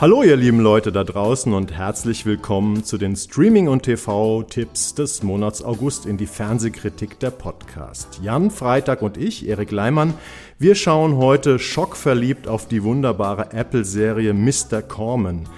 Hallo ihr lieben Leute da draußen und herzlich willkommen zu den Streaming- und TV-Tipps des Monats August in die Fernsehkritik der Podcast. Jan Freitag und ich, Erik Leimann, wir schauen heute schockverliebt auf die wunderbare Apple-Serie Mr. Corman.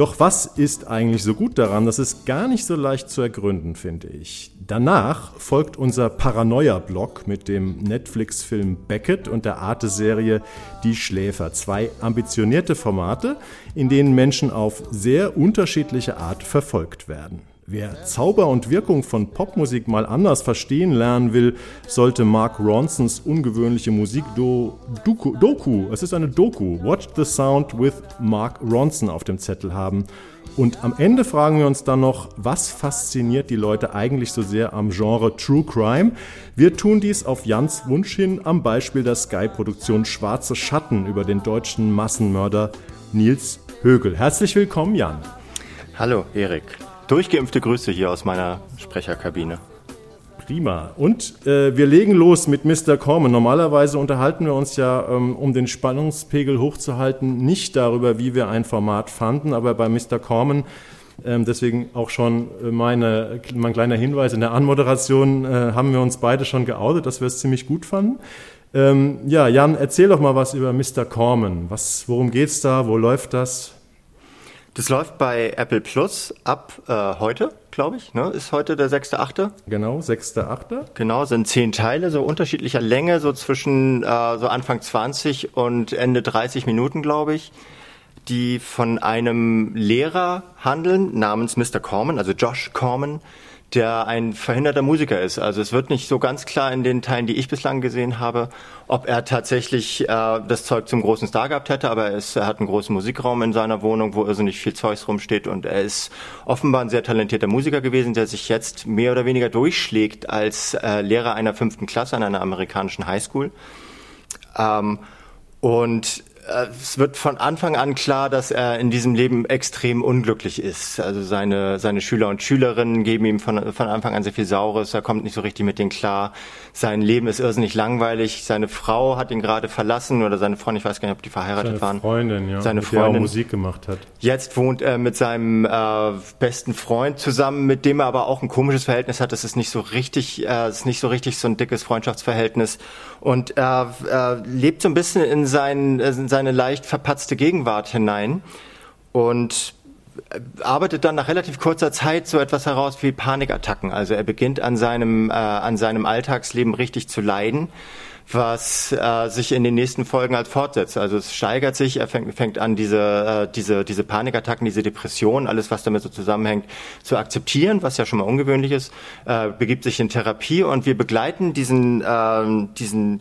Doch was ist eigentlich so gut daran? Das ist gar nicht so leicht zu ergründen, finde ich. Danach folgt unser Paranoia-Blog mit dem Netflix-Film Beckett und der Arte-Serie Die Schläfer. Zwei ambitionierte Formate, in denen Menschen auf sehr unterschiedliche Art verfolgt werden. Wer Zauber und Wirkung von Popmusik mal anders verstehen lernen will, sollte Mark Ronsons ungewöhnliche Musik-Doku, Doku, es ist eine Doku, Watch the Sound with Mark Ronson auf dem Zettel haben. Und am Ende fragen wir uns dann noch, was fasziniert die Leute eigentlich so sehr am Genre True Crime? Wir tun dies auf Jans Wunsch hin am Beispiel der Sky-Produktion Schwarze Schatten über den deutschen Massenmörder Nils Högel. Herzlich willkommen, Jan. Hallo, Erik. Durchgeimpfte Grüße hier aus meiner Sprecherkabine. Prima. Und äh, wir legen los mit Mr. Corman. Normalerweise unterhalten wir uns ja, ähm, um den Spannungspegel hochzuhalten, nicht darüber, wie wir ein Format fanden, aber bei Mr. Corman, ähm, deswegen auch schon meine, mein kleiner Hinweis in der Anmoderation, äh, haben wir uns beide schon geoutet, dass wir es ziemlich gut fanden. Ähm, ja, Jan, erzähl doch mal was über Mr. Corman. Was, worum geht's da? Wo läuft das? Das läuft bei Apple Plus ab äh, heute, glaube ich. Ne? Ist heute der 6.8. Genau, 6.8. Genau, sind zehn Teile, so unterschiedlicher Länge, so zwischen äh, so Anfang 20 und Ende 30 Minuten, glaube ich, die von einem Lehrer handeln namens Mr. Corman, also Josh Corman, der ein verhinderter Musiker ist. Also es wird nicht so ganz klar in den Teilen, die ich bislang gesehen habe, ob er tatsächlich äh, das Zeug zum großen Star gehabt hätte, aber er, ist, er hat einen großen Musikraum in seiner Wohnung, wo irrsinnig viel Zeugs rumsteht und er ist offenbar ein sehr talentierter Musiker gewesen, der sich jetzt mehr oder weniger durchschlägt als äh, Lehrer einer fünften Klasse an einer amerikanischen Highschool. Ähm, und es wird von Anfang an klar, dass er in diesem Leben extrem unglücklich ist. Also seine, seine Schüler und Schülerinnen geben ihm von, von Anfang an sehr viel Saures, er kommt nicht so richtig mit denen klar. Sein Leben ist irrsinnig langweilig. Seine Frau hat ihn gerade verlassen oder seine Freundin, ich weiß gar nicht, ob die verheiratet seine waren. Freundin, ja. Seine Freundin, die Musik gemacht hat. Jetzt wohnt er mit seinem äh, besten Freund zusammen, mit dem er aber auch ein komisches Verhältnis hat. Das ist nicht so richtig, äh, ist nicht so richtig so ein dickes Freundschaftsverhältnis. Und er äh, lebt so ein bisschen in, sein, in seine leicht verpatzte Gegenwart hinein und arbeitet dann nach relativ kurzer Zeit so etwas heraus wie Panikattacken. Also er beginnt an seinem, äh, an seinem Alltagsleben richtig zu leiden, was äh, sich in den nächsten Folgen halt fortsetzt. Also es steigert sich, er fängt, fängt an, diese, äh, diese, diese Panikattacken, diese Depression, alles, was damit so zusammenhängt, zu akzeptieren, was ja schon mal ungewöhnlich ist, äh, begibt sich in Therapie und wir begleiten diesen, äh, diesen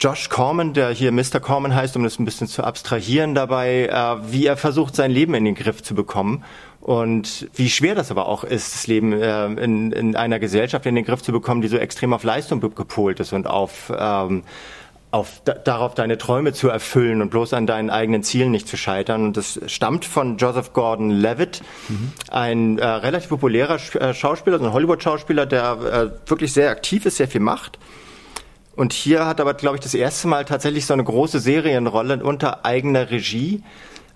Josh Corman, der hier Mr. Corman heißt, um das ein bisschen zu abstrahieren dabei, äh, wie er versucht, sein Leben in den Griff zu bekommen und wie schwer das aber auch ist, das Leben äh, in, in einer Gesellschaft in den Griff zu bekommen, die so extrem auf Leistung gepolt ist und auf ähm, auf, darauf deine Träume zu erfüllen und bloß an deinen eigenen Zielen nicht zu scheitern. Und das stammt von Joseph Gordon-Levitt, mhm. ein äh, relativ populärer äh, Schauspieler, so ein Hollywood-Schauspieler, der äh, wirklich sehr aktiv ist, sehr viel macht und hier hat aber, glaube ich, das erste Mal tatsächlich so eine große Serienrolle unter eigener Regie.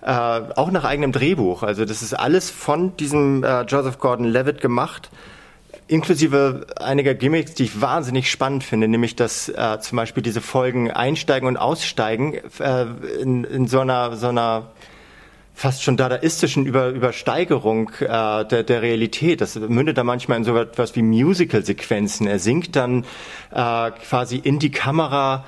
Äh, auch nach eigenem Drehbuch. Also das ist alles von diesem äh, Joseph Gordon-Levitt gemacht, inklusive einiger Gimmicks, die ich wahnsinnig spannend finde, nämlich dass äh, zum Beispiel diese Folgen einsteigen und aussteigen äh, in, in so einer so einer fast schon dadaistischen Über Übersteigerung äh, der, der Realität. Das mündet da manchmal in so etwas wie Musical-Sequenzen. Er singt dann äh, quasi in die Kamera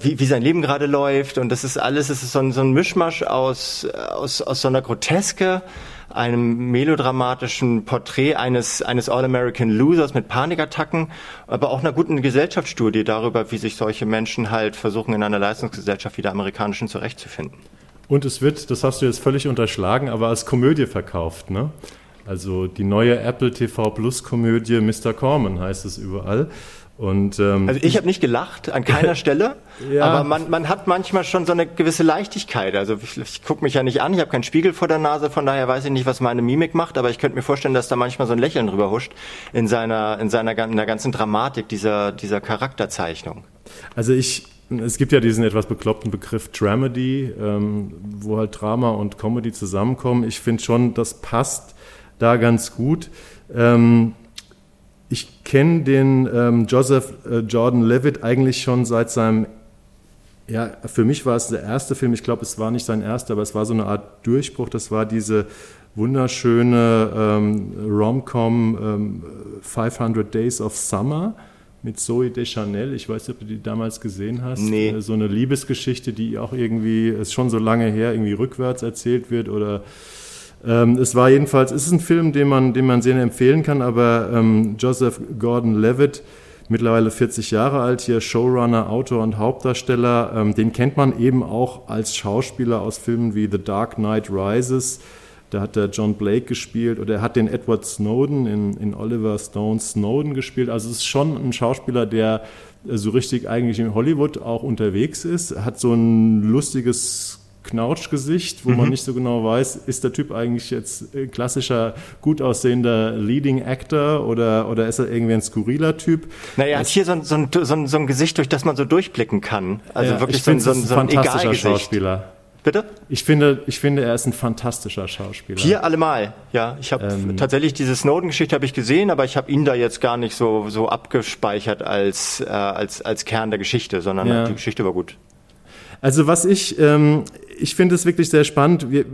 wie, wie sein Leben gerade läuft und das ist alles, es ist so ein, so ein Mischmasch aus, aus, aus so einer Groteske, einem melodramatischen Porträt eines, eines All-American Losers mit Panikattacken, aber auch einer guten Gesellschaftsstudie darüber, wie sich solche Menschen halt versuchen, in einer Leistungsgesellschaft wie der amerikanischen zurechtzufinden. Und es wird, das hast du jetzt völlig unterschlagen, aber als Komödie verkauft, ne? Also die neue Apple TV Plus Komödie Mr. Corman heißt es überall. Und, ähm, also ich habe nicht gelacht an keiner Stelle, ja. aber man, man hat manchmal schon so eine gewisse Leichtigkeit. Also ich, ich gucke mich ja nicht an, ich habe keinen Spiegel vor der Nase, von daher weiß ich nicht, was meine Mimik macht, aber ich könnte mir vorstellen, dass da manchmal so ein Lächeln drüber huscht in seiner in seiner in der ganzen Dramatik dieser dieser Charakterzeichnung. Also ich es gibt ja diesen etwas bekloppten Begriff Dramedy, ähm, wo halt Drama und Comedy zusammenkommen. Ich finde schon, das passt da ganz gut. Ähm, ich kenne den ähm, Joseph äh, Jordan Levitt eigentlich schon seit seinem, ja, für mich war es der erste Film, ich glaube, es war nicht sein erster, aber es war so eine Art Durchbruch. Das war diese wunderschöne ähm, Rom-Com ähm, 500 Days of Summer mit Zoe Deschanel. Ich weiß nicht, ob du die damals gesehen hast. Nee. Äh, so eine Liebesgeschichte, die auch irgendwie, ist schon so lange her, irgendwie rückwärts erzählt wird oder ähm, es war jedenfalls, es ist ein Film, den man, den man sehr empfehlen kann, aber ähm, Joseph Gordon-Levitt, mittlerweile 40 Jahre alt, hier Showrunner, Autor und Hauptdarsteller, ähm, den kennt man eben auch als Schauspieler aus Filmen wie The Dark Knight Rises, da hat er John Blake gespielt oder er hat den Edward Snowden in, in Oliver Stones Snowden gespielt. Also es ist schon ein Schauspieler, der so richtig eigentlich in Hollywood auch unterwegs ist, hat so ein lustiges Knautschgesicht, wo mhm. man nicht so genau weiß, ist der Typ eigentlich jetzt klassischer, gut aussehender Leading Actor oder, oder ist er irgendwie ein skurriler Typ? Naja, er hat hier so ein, so, ein, so, ein, so ein Gesicht, durch das man so durchblicken kann. Also ja, wirklich so ein, so ein, so ein fantastischer Schauspieler. Bitte? Ich finde, ich finde, er ist ein fantastischer Schauspieler. Hier allemal, ja. Ich habe ähm, tatsächlich diese Snowden-Geschichte habe ich gesehen, aber ich habe ihn da jetzt gar nicht so so abgespeichert als äh, als als Kern der Geschichte, sondern ja. die Geschichte war gut. Also was ich, ähm, ich finde es wirklich sehr spannend. Wir,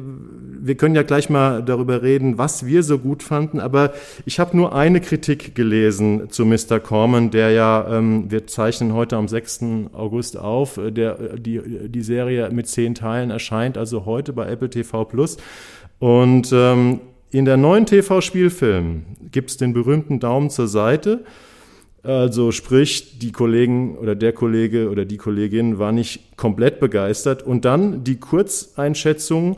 wir können ja gleich mal darüber reden, was wir so gut fanden, aber ich habe nur eine Kritik gelesen zu Mr. Corman, der ja, ähm, wir zeichnen heute am 6. August auf, äh, der, die, die Serie mit zehn Teilen erscheint, also heute bei Apple TV Plus. Und ähm, in der neuen TV-Spielfilm gibt es den berühmten Daumen zur Seite. Also sprich, die Kollegen oder der Kollege oder die Kollegin war nicht komplett begeistert. Und dann die Kurzeinschätzung,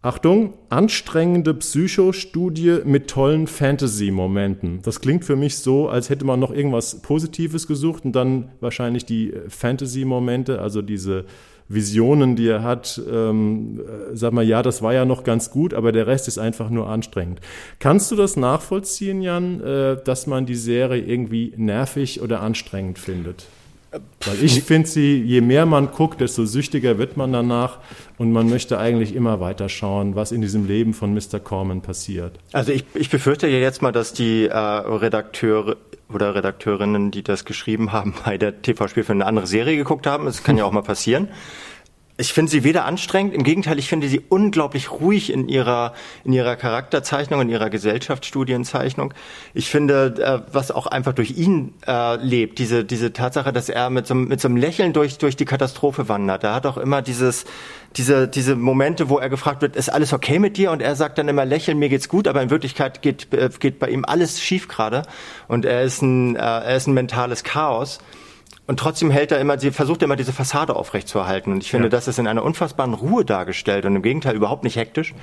Achtung, anstrengende Psychostudie mit tollen Fantasy-Momenten. Das klingt für mich so, als hätte man noch irgendwas Positives gesucht und dann wahrscheinlich die Fantasy-Momente, also diese Visionen, die er hat, ähm, sag mal, ja, das war ja noch ganz gut, aber der Rest ist einfach nur anstrengend. Kannst du das nachvollziehen, Jan, äh, dass man die Serie irgendwie nervig oder anstrengend findet? Weil ich finde sie, je mehr man guckt, desto süchtiger wird man danach und man möchte eigentlich immer weiter schauen, was in diesem Leben von Mr. Corman passiert. Also ich, ich befürchte ja jetzt mal, dass die äh, Redakteure oder Redakteurinnen, die das geschrieben haben, bei der TV-Spiel für eine andere Serie geguckt haben. Das kann ja auch mal passieren. Ich finde sie weder anstrengend, im Gegenteil, ich finde sie unglaublich ruhig in ihrer, in ihrer Charakterzeichnung, in ihrer Gesellschaftsstudienzeichnung. Ich finde, äh, was auch einfach durch ihn äh, lebt, diese, diese Tatsache, dass er mit so, mit so einem Lächeln durch, durch die Katastrophe wandert. Er hat auch immer dieses, diese, diese Momente, wo er gefragt wird, ist alles okay mit dir? Und er sagt dann immer, lächeln, mir geht's gut, aber in Wirklichkeit geht, äh, geht bei ihm alles schief gerade. Und er ist ein, äh, er ist ein mentales Chaos. Und trotzdem hält er immer, sie versucht immer diese Fassade aufrechtzuerhalten. Und ich finde, ja. das ist in einer unfassbaren Ruhe dargestellt und im Gegenteil überhaupt nicht hektisch.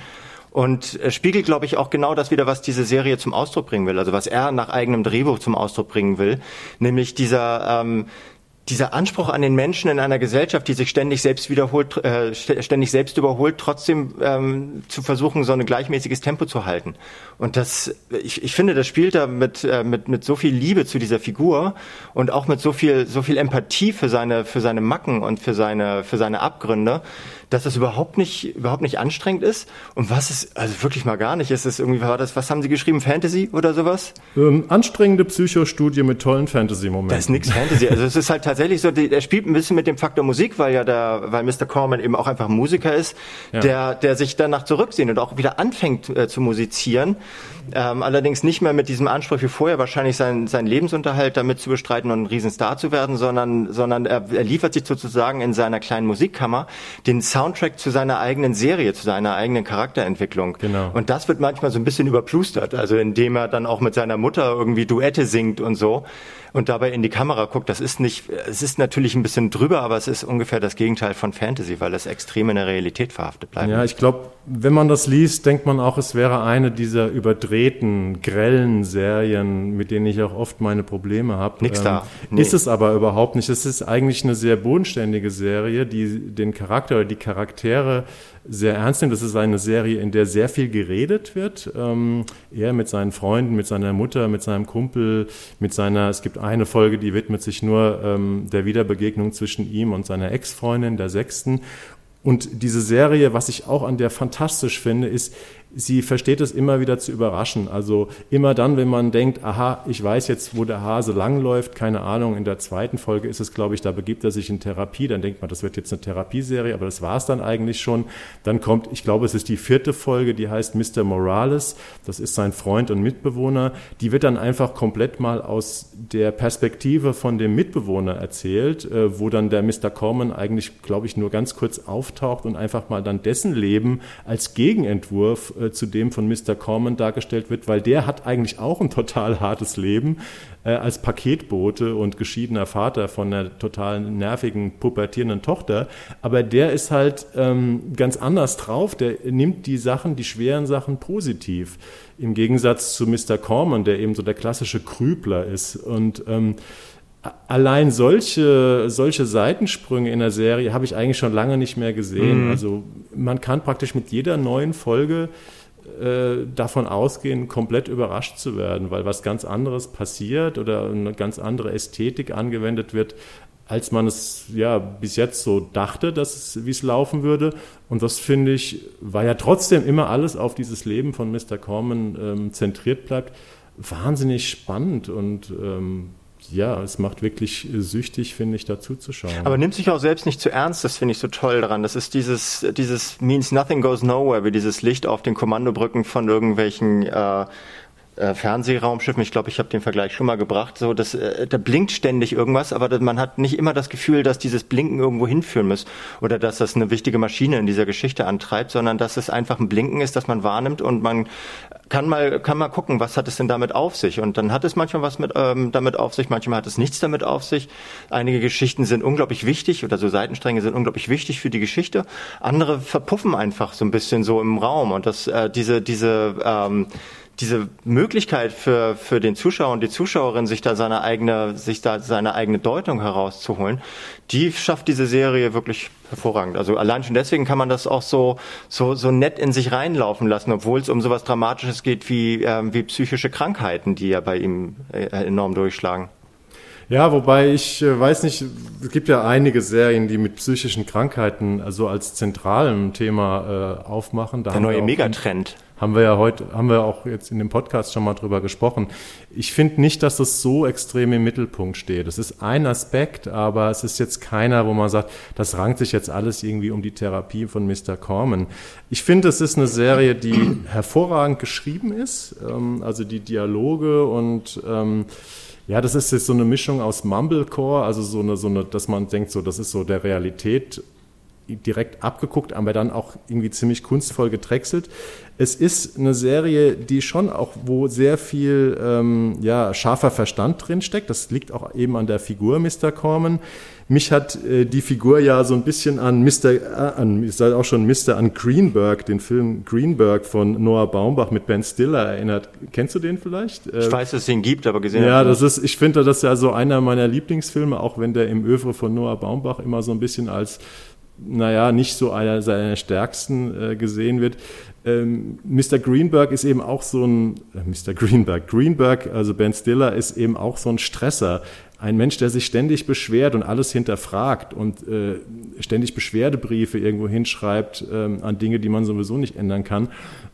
Und äh, spiegelt, glaube ich, auch genau das wieder, was diese Serie zum Ausdruck bringen will. Also was er nach eigenem Drehbuch zum Ausdruck bringen will. Nämlich dieser, ähm, dieser Anspruch an den Menschen in einer Gesellschaft, die sich ständig selbst wiederholt, äh, ständig selbst überholt, trotzdem ähm, zu versuchen, so ein gleichmäßiges Tempo zu halten. Und das, ich, ich finde, das spielt da mit, äh, mit, mit so viel Liebe zu dieser Figur und auch mit so viel, so viel Empathie für seine, für seine Macken und für seine, für seine Abgründe, dass das überhaupt nicht, überhaupt nicht anstrengend ist. Und was es, also wirklich mal gar nicht ist, ist irgendwie, war das, was haben Sie geschrieben, Fantasy oder sowas? Ähm, anstrengende Psychostudie mit tollen Fantasy-Momenten. Das ist nix Fantasy. Also es ist halt tatsächlich so, der spielt ein bisschen mit dem Faktor Musik, weil ja der, weil Mr. Corman eben auch einfach Musiker ist, ja. der, der sich danach zurücksehen und auch wieder anfängt äh, zu musizieren. Ähm, allerdings nicht mehr mit diesem Anspruch wie vorher, wahrscheinlich seinen, seinen Lebensunterhalt damit zu bestreiten und ein Riesenstar zu werden, sondern, sondern er, er liefert sich sozusagen in seiner kleinen Musikkammer den Soundtrack zu seiner eigenen Serie, zu seiner eigenen Charakterentwicklung. Genau. Und das wird manchmal so ein bisschen überplustert, also indem er dann auch mit seiner Mutter irgendwie Duette singt und so und dabei in die Kamera guckt. Das ist nicht, es ist natürlich ein bisschen drüber, aber es ist ungefähr das Gegenteil von Fantasy, weil es extrem in der Realität verhaftet bleibt. Ja, ich glaube, wenn man das liest, denkt man auch, es wäre eine dieser überdrehten, grellen Serien, mit denen ich auch oft meine Probleme habe. Nix ähm, da. Nee. Ist es aber überhaupt nicht. Es ist eigentlich eine sehr bodenständige Serie, die den Charakter oder die Charaktere sehr ernst nimmt. Das ist eine Serie, in der sehr viel geredet wird. Ähm, er mit seinen Freunden, mit seiner Mutter, mit seinem Kumpel, mit seiner, es gibt eine Folge, die widmet sich nur ähm, der Wiederbegegnung zwischen ihm und seiner Ex-Freundin, der sechsten. Und diese Serie, was ich auch an der fantastisch finde, ist, sie versteht es immer wieder zu überraschen. Also immer dann, wenn man denkt, aha, ich weiß jetzt, wo der Hase langläuft, keine Ahnung, in der zweiten Folge ist es, glaube ich, da begibt er sich in Therapie, dann denkt man, das wird jetzt eine Therapieserie, aber das war es dann eigentlich schon. Dann kommt, ich glaube, es ist die vierte Folge, die heißt Mr. Morales, das ist sein Freund und Mitbewohner, die wird dann einfach komplett mal aus der Perspektive von dem Mitbewohner erzählt, äh, wo dann der Mr. Corman eigentlich, glaube ich, nur ganz kurz auftaucht und einfach mal dann dessen Leben als Gegenentwurf äh, zu dem von Mr. Corman dargestellt wird, weil der hat eigentlich auch ein total hartes Leben äh, als Paketbote und geschiedener Vater von einer total nervigen, pubertierenden Tochter. Aber der ist halt ähm, ganz anders drauf. Der nimmt die Sachen, die schweren Sachen positiv. Im Gegensatz zu Mr. Corman, der eben so der klassische Krübler ist. Und ähm, allein solche, solche Seitensprünge in der Serie habe ich eigentlich schon lange nicht mehr gesehen. Mhm. Also man kann praktisch mit jeder neuen Folge äh, davon ausgehen, komplett überrascht zu werden, weil was ganz anderes passiert oder eine ganz andere Ästhetik angewendet wird, als man es ja bis jetzt so dachte, dass es, wie es laufen würde. Und das finde ich, war ja trotzdem immer alles auf dieses Leben von Mr. Corman ähm, zentriert bleibt, wahnsinnig spannend und ähm, ja, es macht wirklich süchtig, finde ich, dazu zu schauen. Aber nimmt sich auch selbst nicht zu ernst, das finde ich so toll daran. Das ist dieses, dieses means nothing goes nowhere, wie dieses Licht auf den Kommandobrücken von irgendwelchen äh, äh, Fernsehraumschiffen, ich glaube, ich habe den Vergleich schon mal gebracht, so dass äh, da blinkt ständig irgendwas, aber man hat nicht immer das Gefühl, dass dieses Blinken irgendwo hinführen muss oder dass das eine wichtige Maschine in dieser Geschichte antreibt, sondern dass es einfach ein Blinken ist, das man wahrnimmt und man kann mal kann mal gucken, was hat es denn damit auf sich und dann hat es manchmal was mit ähm, damit auf sich, manchmal hat es nichts damit auf sich. Einige Geschichten sind unglaublich wichtig oder so Seitenstränge sind unglaublich wichtig für die Geschichte, andere verpuffen einfach so ein bisschen so im Raum und das äh, diese diese ähm, diese Möglichkeit für, für den Zuschauer und die Zuschauerin, sich da seine eigene, sich da seine eigene Deutung herauszuholen, die schafft diese Serie wirklich hervorragend. Also allein schon deswegen kann man das auch so, so, so nett in sich reinlaufen lassen, obwohl es um sowas Dramatisches geht wie, äh, wie psychische Krankheiten, die ja bei ihm äh, enorm durchschlagen. Ja, wobei ich äh, weiß nicht, es gibt ja einige Serien, die mit psychischen Krankheiten also als zentralem Thema äh, aufmachen. Da Der neue Megatrend haben wir ja heute, haben wir auch jetzt in dem Podcast schon mal drüber gesprochen. Ich finde nicht, dass das so extrem im Mittelpunkt steht. Das ist ein Aspekt, aber es ist jetzt keiner, wo man sagt, das rankt sich jetzt alles irgendwie um die Therapie von Mr. Corman. Ich finde, es ist eine Serie, die hervorragend geschrieben ist, ähm, also die Dialoge und ähm, ja, das ist jetzt so eine Mischung aus Mumblecore, also so eine, so eine, dass man denkt, so, das ist so der Realität direkt abgeguckt, aber dann auch irgendwie ziemlich kunstvoll getrechselt. Es ist eine Serie, die schon auch, wo sehr viel ähm, ja, scharfer Verstand drinsteckt. Das liegt auch eben an der Figur Mr. Corman. Mich hat äh, die Figur ja so ein bisschen an Mr. Äh, an, ich sage auch schon Mr. an Greenberg, den Film Greenberg von Noah Baumbach mit Ben Stiller erinnert. Kennst du den vielleicht? Äh, ich weiß, dass es den gibt, aber gesehen Ja, das ist, ich finde das ja so einer meiner Lieblingsfilme, auch wenn der im Övre von Noah Baumbach immer so ein bisschen als naja, nicht so einer seiner stärksten äh, gesehen wird. Ähm, Mr. Greenberg ist eben auch so ein, äh, Mr. Greenberg, Greenberg, also Ben Stiller ist eben auch so ein Stresser. Ein Mensch, der sich ständig beschwert und alles hinterfragt und äh, ständig Beschwerdebriefe irgendwo hinschreibt ähm, an Dinge, die man sowieso nicht ändern kann.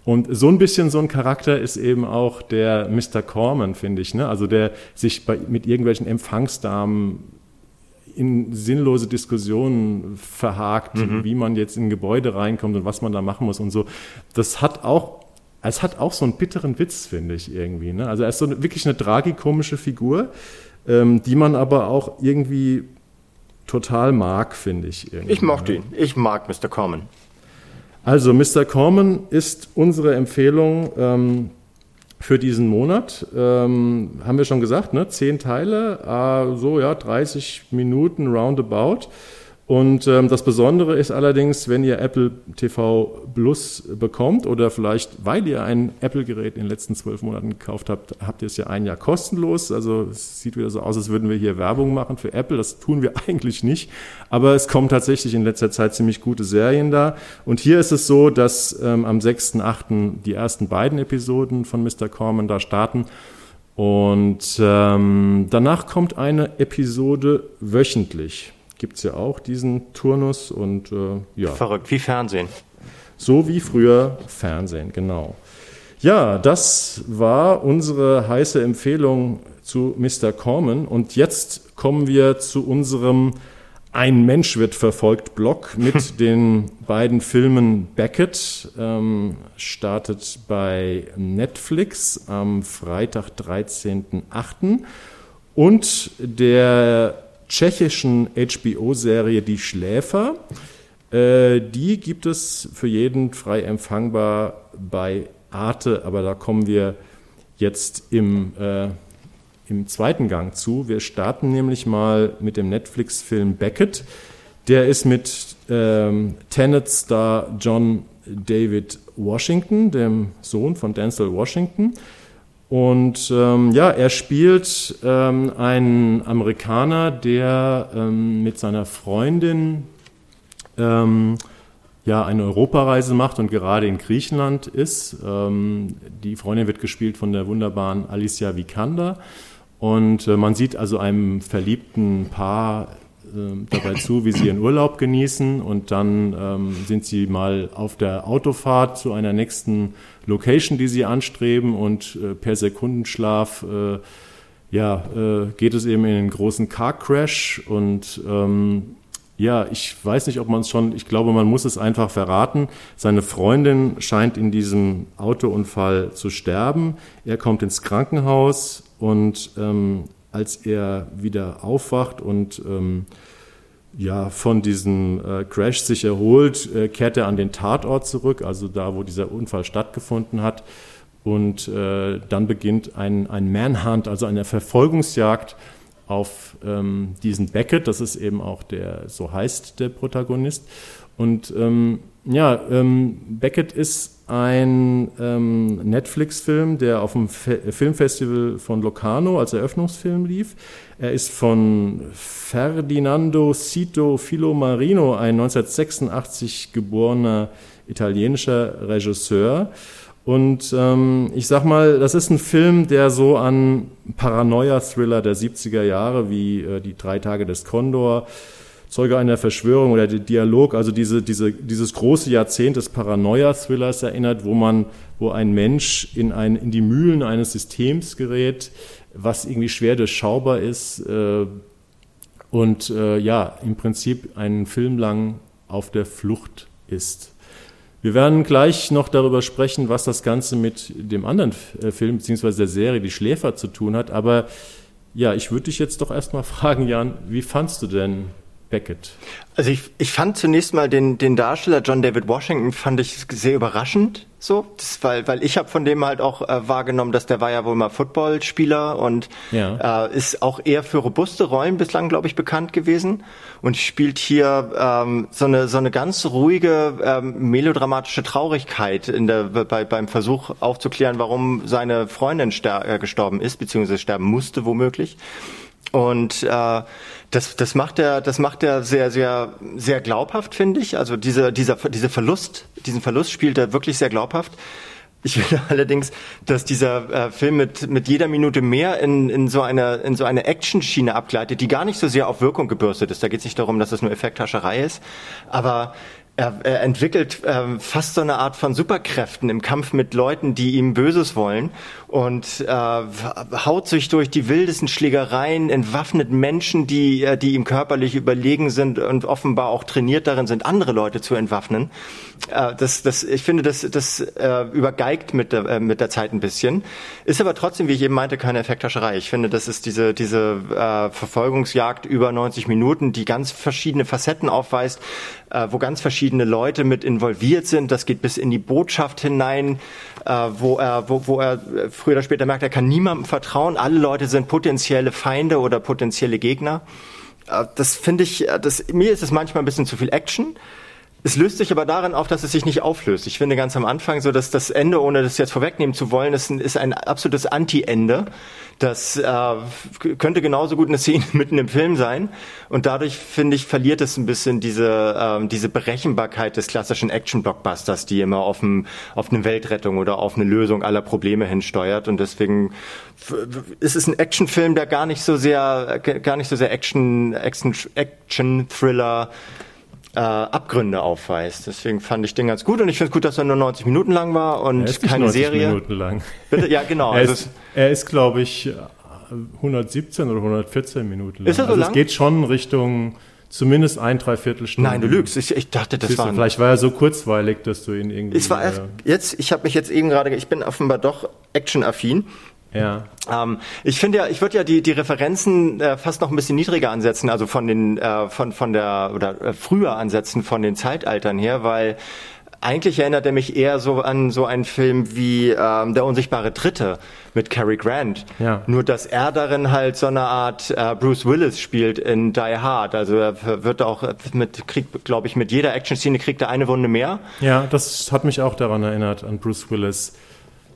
Und so ein bisschen so ein Charakter ist eben auch der Mr. Corman, finde ich. Ne? Also der sich bei, mit irgendwelchen Empfangsdamen in sinnlose Diskussionen verhakt, mhm. wie man jetzt in ein Gebäude reinkommt und was man da machen muss und so. Das hat auch, es hat auch so einen bitteren Witz, finde ich irgendwie. Ne? Also er ist so eine, wirklich eine tragikomische Figur, ähm, die man aber auch irgendwie total mag, finde ich. Irgendwie. Ich mochte ihn. Ich mag Mr. Corman. Also Mr. Corman ist unsere Empfehlung. Ähm, für diesen Monat. Ähm, haben wir schon gesagt, ne? zehn Teile, äh, so ja, 30 Minuten roundabout. Und ähm, das Besondere ist allerdings, wenn ihr Apple TV Plus bekommt oder vielleicht, weil ihr ein Apple-Gerät in den letzten zwölf Monaten gekauft habt, habt ihr es ja ein Jahr kostenlos. Also es sieht wieder so aus, als würden wir hier Werbung machen für Apple. Das tun wir eigentlich nicht. Aber es kommen tatsächlich in letzter Zeit ziemlich gute Serien da. Und hier ist es so, dass ähm, am 6.8. die ersten beiden Episoden von Mr. Corman da starten. Und ähm, danach kommt eine Episode wöchentlich gibt es ja auch diesen Turnus und äh, ja. Verrückt, wie Fernsehen. So wie früher Fernsehen, genau. Ja, das war unsere heiße Empfehlung zu Mr. Corman und jetzt kommen wir zu unserem Ein Mensch wird verfolgt Blog mit den beiden Filmen Beckett, ähm, startet bei Netflix am Freitag, 13.08. und der tschechischen HBO-Serie Die Schläfer. Äh, die gibt es für jeden frei empfangbar bei Arte, aber da kommen wir jetzt im, äh, im zweiten Gang zu. Wir starten nämlich mal mit dem Netflix-Film Beckett. Der ist mit ähm, Tenet-Star John David Washington, dem Sohn von Denzel Washington. Und ähm, ja, er spielt ähm, einen Amerikaner, der ähm, mit seiner Freundin ähm, ja eine Europareise macht und gerade in Griechenland ist. Ähm, die Freundin wird gespielt von der wunderbaren Alicia Vikander. Und äh, man sieht also einem verliebten Paar dabei zu, wie sie ihren Urlaub genießen. Und dann ähm, sind sie mal auf der Autofahrt zu einer nächsten Location, die sie anstreben. Und äh, per Sekundenschlaf äh, ja, äh, geht es eben in einen großen Car Crash. Und ähm, ja, ich weiß nicht, ob man es schon, ich glaube, man muss es einfach verraten. Seine Freundin scheint in diesem Autounfall zu sterben. Er kommt ins Krankenhaus und ähm, als er wieder aufwacht und ähm, ja, von diesem äh, Crash sich erholt, äh, kehrt er an den Tatort zurück, also da, wo dieser Unfall stattgefunden hat. Und äh, dann beginnt ein, ein Manhunt, also eine Verfolgungsjagd auf ähm, diesen Beckett. Das ist eben auch der, so heißt der Protagonist. Und ähm, ja, ähm, Beckett ist ein ähm, Netflix-Film, der auf dem Fe Filmfestival von Locarno als Eröffnungsfilm lief. Er ist von Ferdinando Cito Filomarino, ein 1986 geborener italienischer Regisseur. Und ähm, ich sag mal, das ist ein Film, der so an Paranoia-Thriller der 70er Jahre wie äh, Die drei Tage des Kondor Zeuge einer Verschwörung oder der Dialog, also diese, diese, dieses große Jahrzehnt des Paranoia-Thrillers erinnert, wo man, wo ein Mensch in, ein, in die Mühlen eines Systems gerät, was irgendwie schwer durchschaubar ist äh, und äh, ja, im Prinzip einen Film lang auf der Flucht ist. Wir werden gleich noch darüber sprechen, was das Ganze mit dem anderen äh, Film bzw. der Serie Die Schläfer zu tun hat. Aber ja, ich würde dich jetzt doch erstmal fragen, Jan, wie fandst du denn Beckett? Also ich, ich fand zunächst mal den, den Darsteller John David Washington fand ich sehr überraschend, so, das, weil, weil ich habe von dem halt auch äh, wahrgenommen, dass der war ja wohl mal Footballspieler und ja. äh, ist auch eher für robuste Rollen bislang, glaube ich, bekannt gewesen und spielt hier ähm, so eine so eine ganz ruhige ähm, melodramatische Traurigkeit in der bei, beim Versuch aufzuklären, warum seine Freundin äh, gestorben ist beziehungsweise sterben musste womöglich. Und äh, das, das macht er, das macht er sehr, sehr, sehr glaubhaft, finde ich. Also diese, dieser, diese Verlust, diesen Verlust spielt er wirklich sehr glaubhaft. Ich finde allerdings, dass dieser äh, Film mit, mit jeder Minute mehr in, in so eine, in so eine Action-Schiene abgleitet, die gar nicht so sehr auf Wirkung gebürstet ist. Da geht es nicht darum, dass es nur Effekthascherei ist, aber er, er entwickelt äh, fast so eine Art von Superkräften im Kampf mit Leuten, die ihm Böses wollen und äh, haut sich durch die wildesten Schlägereien, entwaffnet Menschen, die, äh, die ihm körperlich überlegen sind und offenbar auch trainiert darin sind, andere Leute zu entwaffnen. Äh, das, das, ich finde, das, das äh, übergeigt mit der, äh, mit der Zeit ein bisschen. Ist aber trotzdem, wie ich eben meinte, keine Effekthascherei. Ich finde, das ist diese, diese äh, Verfolgungsjagd über 90 Minuten, die ganz verschiedene Facetten aufweist, äh, wo ganz verschiedene Leute mit involviert sind. Das geht bis in die Botschaft hinein, äh, wo er, wo, wo er früher oder später merkt, er kann niemandem vertrauen. Alle Leute sind potenzielle Feinde oder potenzielle Gegner. äh, das finde ich, äh, das, mir ist es manchmal ein bisschen zu viel Action. Es löst sich aber darin auf, dass es sich nicht auflöst. Ich finde ganz am Anfang so, dass das Ende, ohne das jetzt vorwegnehmen zu wollen, ist ein, ist ein absolutes Anti-Ende. Das äh, könnte genauso gut eine Szene mitten im Film sein. Und dadurch, finde ich, verliert es ein bisschen diese, äh, diese Berechenbarkeit des klassischen Action-Blockbusters, die immer auf, ein, auf eine Weltrettung oder auf eine Lösung aller Probleme hinsteuert. Und deswegen ist es ein Actionfilm, der gar nicht so sehr, gar nicht so sehr Action, Action, Action-Thriller äh, Abgründe aufweist. Deswegen fand ich den ganz gut und ich finde es gut, dass er nur 90 Minuten lang war und er ist keine 90 Serie. Minuten lang. Bitte? Ja, genau. er Also ist, er ist glaube ich, 117 oder 114 Minuten lang. Ist er so also lang? es geht schon Richtung zumindest ein, dreiviertel Stunde. nein, du lügst. Ich, ich dachte, das war. vielleicht war er so kurzweilig, dass du ihn irgendwie. Es war erst, äh, jetzt, ich habe mich jetzt eben gerade, ich bin offenbar doch actionaffin. Ja. Ähm, ich finde ja, ich würde ja die, die Referenzen äh, fast noch ein bisschen niedriger ansetzen, also von den, äh, von, von der, oder äh, früher ansetzen von den Zeitaltern her, weil eigentlich erinnert er mich eher so an so einen Film wie ähm, Der unsichtbare Dritte mit Cary Grant. Ja. Nur, dass er darin halt so eine Art äh, Bruce Willis spielt in Die Hard. Also er wird auch mit, kriegt, glaube ich, mit jeder Action-Szene kriegt er eine Wunde mehr. ja, das hat mich auch daran erinnert, an Bruce Willis.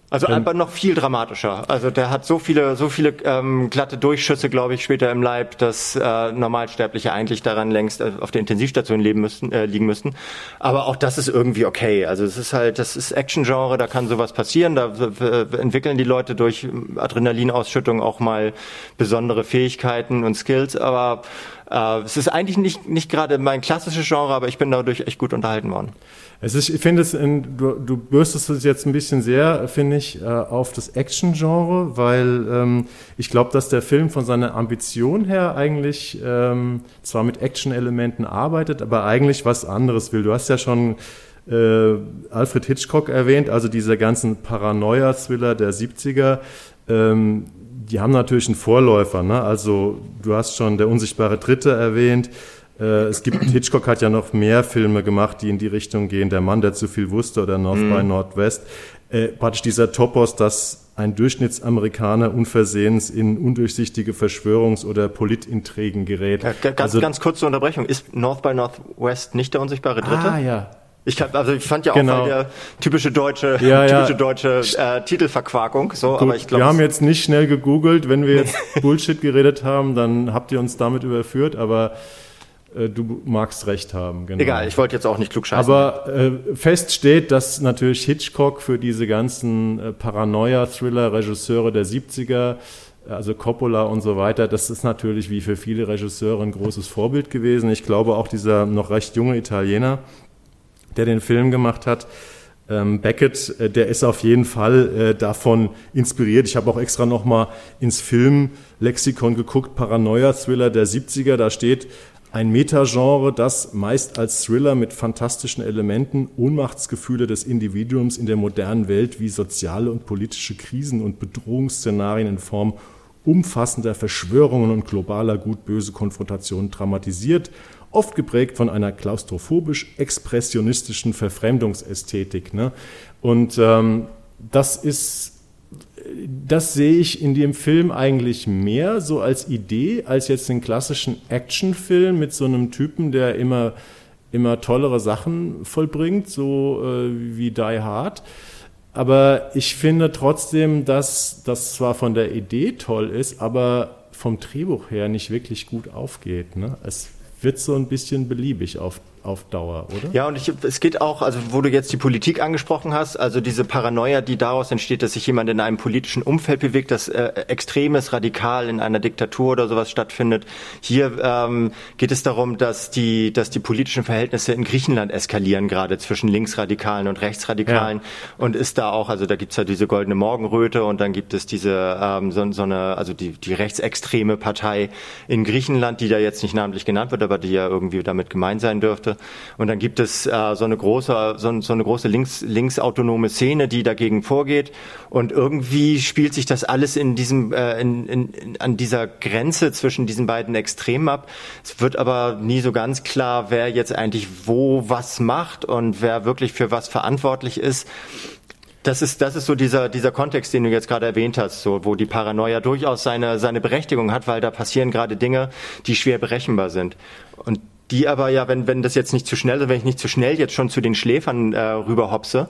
Also aber noch viel dramatischer. Also der hat so viele, so viele ähm, glatte Durchschüsse, glaube ich, später im Leib, dass äh, Normalsterbliche eigentlich daran längst äh, auf der Intensivstation leben müssten, äh, liegen müssten. Aber auch das ist irgendwie okay. Also es ist halt, das ist Action-Genre, da kann sowas passieren. Da äh, entwickeln die Leute durch Adrenalinausschüttung auch mal besondere Fähigkeiten und Skills. Aber äh, es ist eigentlich nicht, nicht gerade mein klassisches Genre, aber ich bin dadurch echt gut unterhalten worden. Es ist, ich finde es, in, du, du bürstest es jetzt ein bisschen sehr, finde ich, äh, auf das Action-Genre, weil ähm, ich glaube, dass der Film von seiner Ambition her eigentlich ähm, zwar mit Action-Elementen arbeitet, aber eigentlich was anderes will. Du hast ja schon äh, Alfred Hitchcock erwähnt, also diese ganzen Paranoia-Thriller der 70er. Ähm, die haben natürlich einen Vorläufer. Ne? Also du hast schon der unsichtbare Dritte erwähnt. Äh, es gibt, Hitchcock hat ja noch mehr Filme gemacht, die in die Richtung gehen. Der Mann, der zu viel wusste oder North by Northwest. Äh, praktisch dieser Topos, dass ein Durchschnittsamerikaner unversehens in undurchsichtige Verschwörungs- oder Politintrigen gerät. Ja, ga- ganz, also, ganz kurze Unterbrechung. Ist North by Northwest nicht der unsichtbare Dritte? ah ja, Ich kann, also ich fand ja auch Genau. mal der typische deutsche, Ja, ja. typische deutsche äh, Titelverquakung. So, Gut, aber ich glaube, wir haben jetzt nicht schnell gegoogelt. Wenn wir jetzt Bullshit geredet haben, dann habt ihr uns damit überführt, aber äh, du magst recht haben. Genau. egal. Ich wollte jetzt auch nicht klug scheißen. Aber äh, fest steht, dass natürlich Hitchcock für diese ganzen äh, Paranoia-Thriller, Regisseure der 70er, also Coppola und so weiter, das ist natürlich wie für viele Regisseure ein großes Vorbild gewesen. Ich glaube auch dieser noch recht junge Italiener, der den Film gemacht hat, ähm, Beckett, äh, der ist auf jeden Fall äh, davon inspiriert. Ich habe auch extra nochmal ins Filmlexikon geguckt, Paranoia-Thriller der 70er, da steht ein Metagenre, das meist als Thriller mit fantastischen Elementen Ohnmachtsgefühle des Individuums in der modernen Welt wie soziale und politische Krisen und Bedrohungsszenarien in Form umfassender Verschwörungen und globaler gut-böse Konfrontationen dramatisiert, oft geprägt von einer klaustrophobisch-expressionistischen Verfremdungsästhetik. Ne? Und ähm, das ist das sehe ich in dem Film eigentlich mehr so als Idee, als jetzt den klassischen Actionfilm mit so einem Typen, der immer, immer tollere Sachen vollbringt, so äh, wie Die Hard. Aber ich finde trotzdem, dass das zwar von der Idee toll ist, aber vom Drehbuch her nicht wirklich gut aufgeht. Ne? Es wird so ein bisschen beliebig auf, auf Dauer, oder? Ja, und ich, es geht auch, also wo du jetzt die Politik angesprochen hast, also diese Paranoia, die daraus entsteht, dass sich jemand in einem politischen Umfeld bewegt, das äh, extremes, radikal in einer Diktatur oder sowas stattfindet. Hier ähm, geht es darum, dass die, dass die politischen Verhältnisse in Griechenland eskalieren, gerade zwischen Linksradikalen und Rechtsradikalen. Und ist da auch, also da gibt's ja diese goldene Morgenröte und dann gibt es diese, ähm, so, so eine, also die, die rechtsextreme Partei in Griechenland, die da jetzt nicht namentlich genannt wird, aber die ja irgendwie damit gemeint sein dürfte. Und dann gibt es äh, so eine große, so, so eine große links, linksautonome Szene, die dagegen vorgeht. Und irgendwie spielt sich das alles in diesem, äh, in, in, in, an dieser Grenze zwischen diesen beiden Extremen ab. Es wird aber nie so ganz klar, wer jetzt eigentlich wo was macht und wer wirklich für was verantwortlich ist. das ist, das ist so dieser, dieser Kontext, den du jetzt gerade erwähnt hast, so, wo die Paranoia durchaus seine, seine Berechtigung hat, weil da passieren gerade Dinge, die schwer berechenbar sind. Und die aber ja, wenn, wenn das jetzt nicht zu schnell, wenn ich nicht zu schnell jetzt schon zu den Schläfern äh, rüberhopse,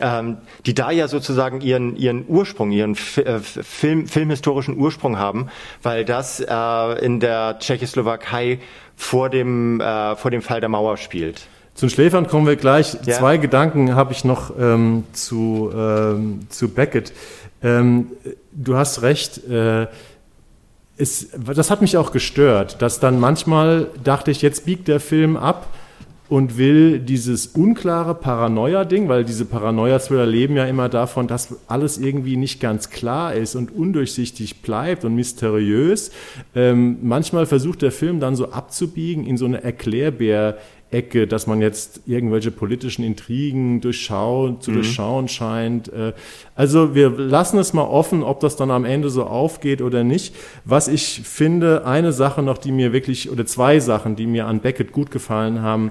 ähm, die da ja sozusagen ihren, ihren Ursprung, ihren F äh, Film, filmhistorischen Ursprung haben, weil das äh, in der Tschechoslowakei vor dem, äh, vor dem Fall der Mauer spielt. Zum Schläfern kommen wir gleich. Ja. Zwei Gedanken habe ich noch ähm, zu, ähm, zu Beckett. Ähm, du hast recht. Äh, es, das hat mich auch gestört, dass dann manchmal dachte ich, jetzt biegt der Film ab und will dieses unklare Paranoia-Ding, weil diese Paranoia-Thriller leben ja immer davon, dass alles irgendwie nicht ganz klar ist und undurchsichtig bleibt und mysteriös. Ähm, manchmal versucht der Film dann so abzubiegen in so eine Erklärbär- Ecke, dass man jetzt irgendwelche politischen Intrigen durchschauen, zu mhm. durchschauen scheint. Äh, also wir lassen es mal offen, ob das dann am Ende so aufgeht oder nicht. Was ich finde, eine Sache noch, die mir wirklich, oder zwei Sachen, die mir an Beckett gut gefallen haben,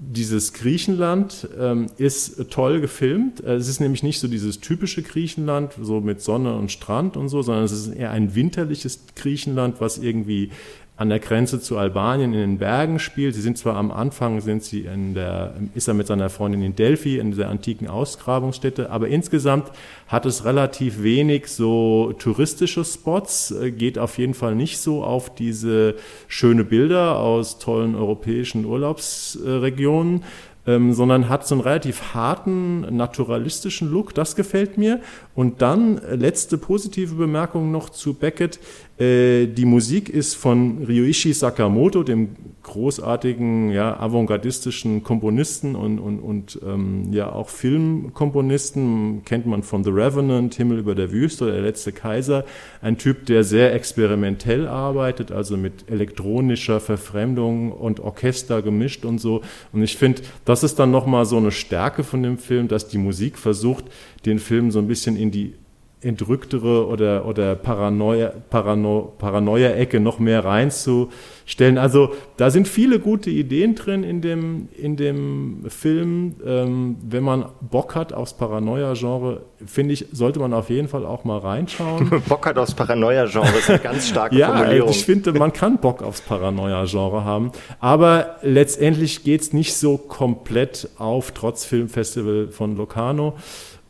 dieses Griechenland ähm, ist toll gefilmt. Äh, es ist nämlich nicht so dieses typische Griechenland, so mit Sonne und Strand und so, sondern es ist eher ein winterliches Griechenland, was irgendwie an der Grenze zu Albanien in den Bergen spielt. Sie sind zwar am Anfang, sind sie in der, ist er mit seiner Freundin in Delphi, in dieser antiken Ausgrabungsstätte, aber insgesamt hat es relativ wenig so touristische Spots, äh, geht auf jeden Fall nicht so auf diese schöne Bilder aus tollen europäischen Urlaubsregionen, ähm, sondern hat so einen relativ harten, naturalistischen Look. Das gefällt mir. Und dann äh, letzte positive Bemerkung noch zu Beckett. Äh, die Musik ist von Ryuichi Sakamoto, dem großartigen, ja, avantgardistischen Komponisten und, und, und ähm, ja auch Filmkomponisten, kennt man von The Revenant, Himmel über der Wüste oder Der letzte Kaiser. Ein Typ, der sehr experimentell arbeitet, also mit elektronischer Verfremdung und Orchester gemischt und so. Und ich finde, das ist dann nochmal so eine Stärke von dem Film, dass die Musik versucht, den Film so ein bisschen in die entrücktere oder, oder Paranoia, Parano, Paranoia-Ecke noch mehr reinzustellen. Also da sind viele gute Ideen drin in dem, in dem Film. Ähm, wenn man Bock hat aufs Paranoia-Genre, finde ich, sollte man auf jeden Fall auch mal reinschauen. Bock hat aufs Paranoia-Genre, ist eine ganz starke ja, Formulierung. ich finde, man kann Bock aufs Paranoia-Genre haben. Aber letztendlich geht es nicht so komplett auf, trotz Filmfestival von Locarno.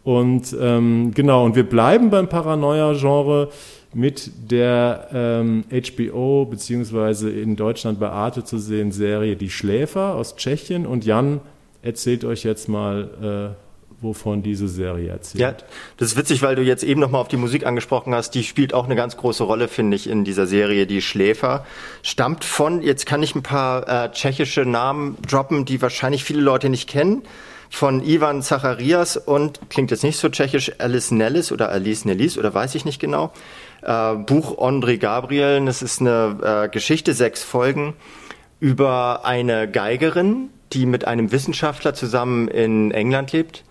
Und ähm, genau, und wir bleiben beim Paranoia-Genre mit der ähm, HBO beziehungsweise in Deutschland bei Arte zu sehen Serie Die Schläfer aus Tschechien. Und Jan erzählt euch jetzt mal, äh, wovon diese Serie erzählt. Ja, das ist witzig, weil du jetzt eben nochmal auf die Musik angesprochen hast. Die spielt auch eine ganz große Rolle, finde ich, in dieser Serie. Die Schläfer stammt von, jetzt kann ich ein paar äh, tschechische Namen droppen, die wahrscheinlich viele Leute nicht kennen von Ivan Zacharias und, klingt jetzt nicht so tschechisch, Alice Nellis oder Alice Nellis oder weiß ich nicht genau. Äh, Buch André Gabriel, das ist eine äh, Geschichte, sechs Folgen, über eine Geigerin, die mit einem Wissenschaftler zusammen in England lebt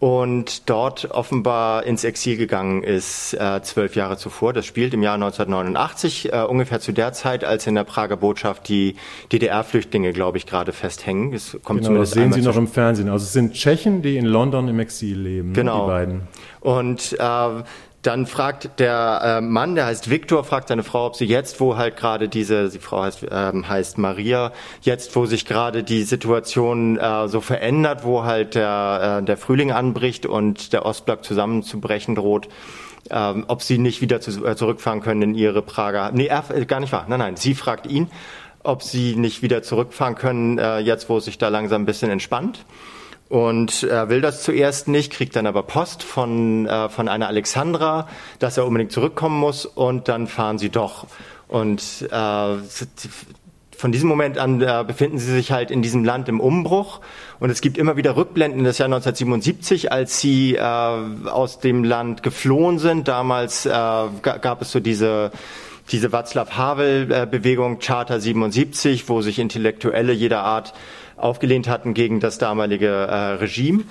und dort offenbar ins Exil gegangen ist, äh, zwölf Jahre zuvor. Das spielt im Jahr 1989, äh, ungefähr zu der Zeit, als in der Prager Botschaft die DDR-Flüchtlinge, glaube ich, gerade festhängen. Das kommt genau, das sehen Sie noch im Fernsehen. Also es sind Tschechen, die in London im Exil leben, genau. die beiden. Und äh, dann fragt der äh, Mann, der heißt Viktor, fragt seine Frau, ob sie jetzt, wo halt gerade diese, die Frau heißt, ähm, heißt Maria, jetzt, wo sich gerade die Situation äh, so verändert, wo halt der, äh, der Frühling anbricht und der Ostblock zusammenzubrechen droht, ähm, ob sie nicht wieder zu, äh, zurückfahren können in ihre Prager. Nee, er, äh, gar nicht wahr. Nein, nein, sie fragt ihn, ob sie nicht wieder zurückfahren können, äh, jetzt, wo es sich da langsam ein bisschen entspannt und er will das zuerst nicht, kriegt dann aber Post von, äh, von einer Alexandra, dass er unbedingt zurückkommen muss und dann fahren sie doch. Und äh, von diesem Moment an äh, befinden sie sich halt in diesem Land im Umbruch und es gibt immer wieder Rückblenden das Jahr 1977, als sie äh, aus dem Land geflohen sind. Damals äh, gab es so diese diese Václav Havel äh, Charter 77, wo sich Intellektuelle jeder Art aufgelehnt hatten gegen das damalige äh, Regime.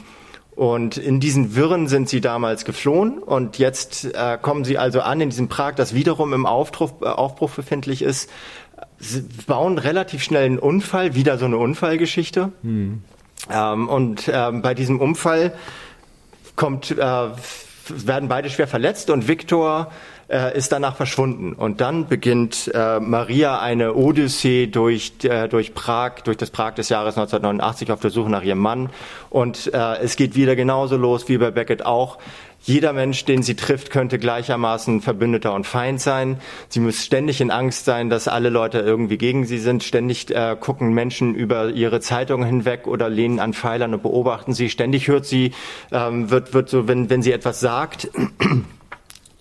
Und in diesen Wirren sind sie damals geflohen und jetzt äh, kommen sie also an in diesem Prag, das wiederum im Aufbruch, äh, Aufbruch befindlich ist. Sie bauen relativ schnell einen Unfall, wieder so eine Unfallgeschichte. Hm. Ähm, und ähm, bei diesem Unfall kommt, äh, werden beide schwer verletzt und Viktor äh, ist danach verschwunden. Und dann beginnt äh, Maria eine Odyssee durch, äh, durch Prag, durch das Prag des Jahres 1989 auf der Suche nach ihrem Mann. Und äh, es geht wieder genauso los wie bei Beckett auch. Jeder Mensch, den sie trifft, könnte gleichermaßen Verbündeter und Feind sein. Sie muss ständig in Angst sein, dass alle Leute irgendwie gegen sie sind. Ständig äh, gucken Menschen über ihre Zeitungen hinweg oder lehnen an Pfeilern und beobachten sie. Ständig hört sie, ähm, wird, wird so, wenn, wenn sie etwas sagt,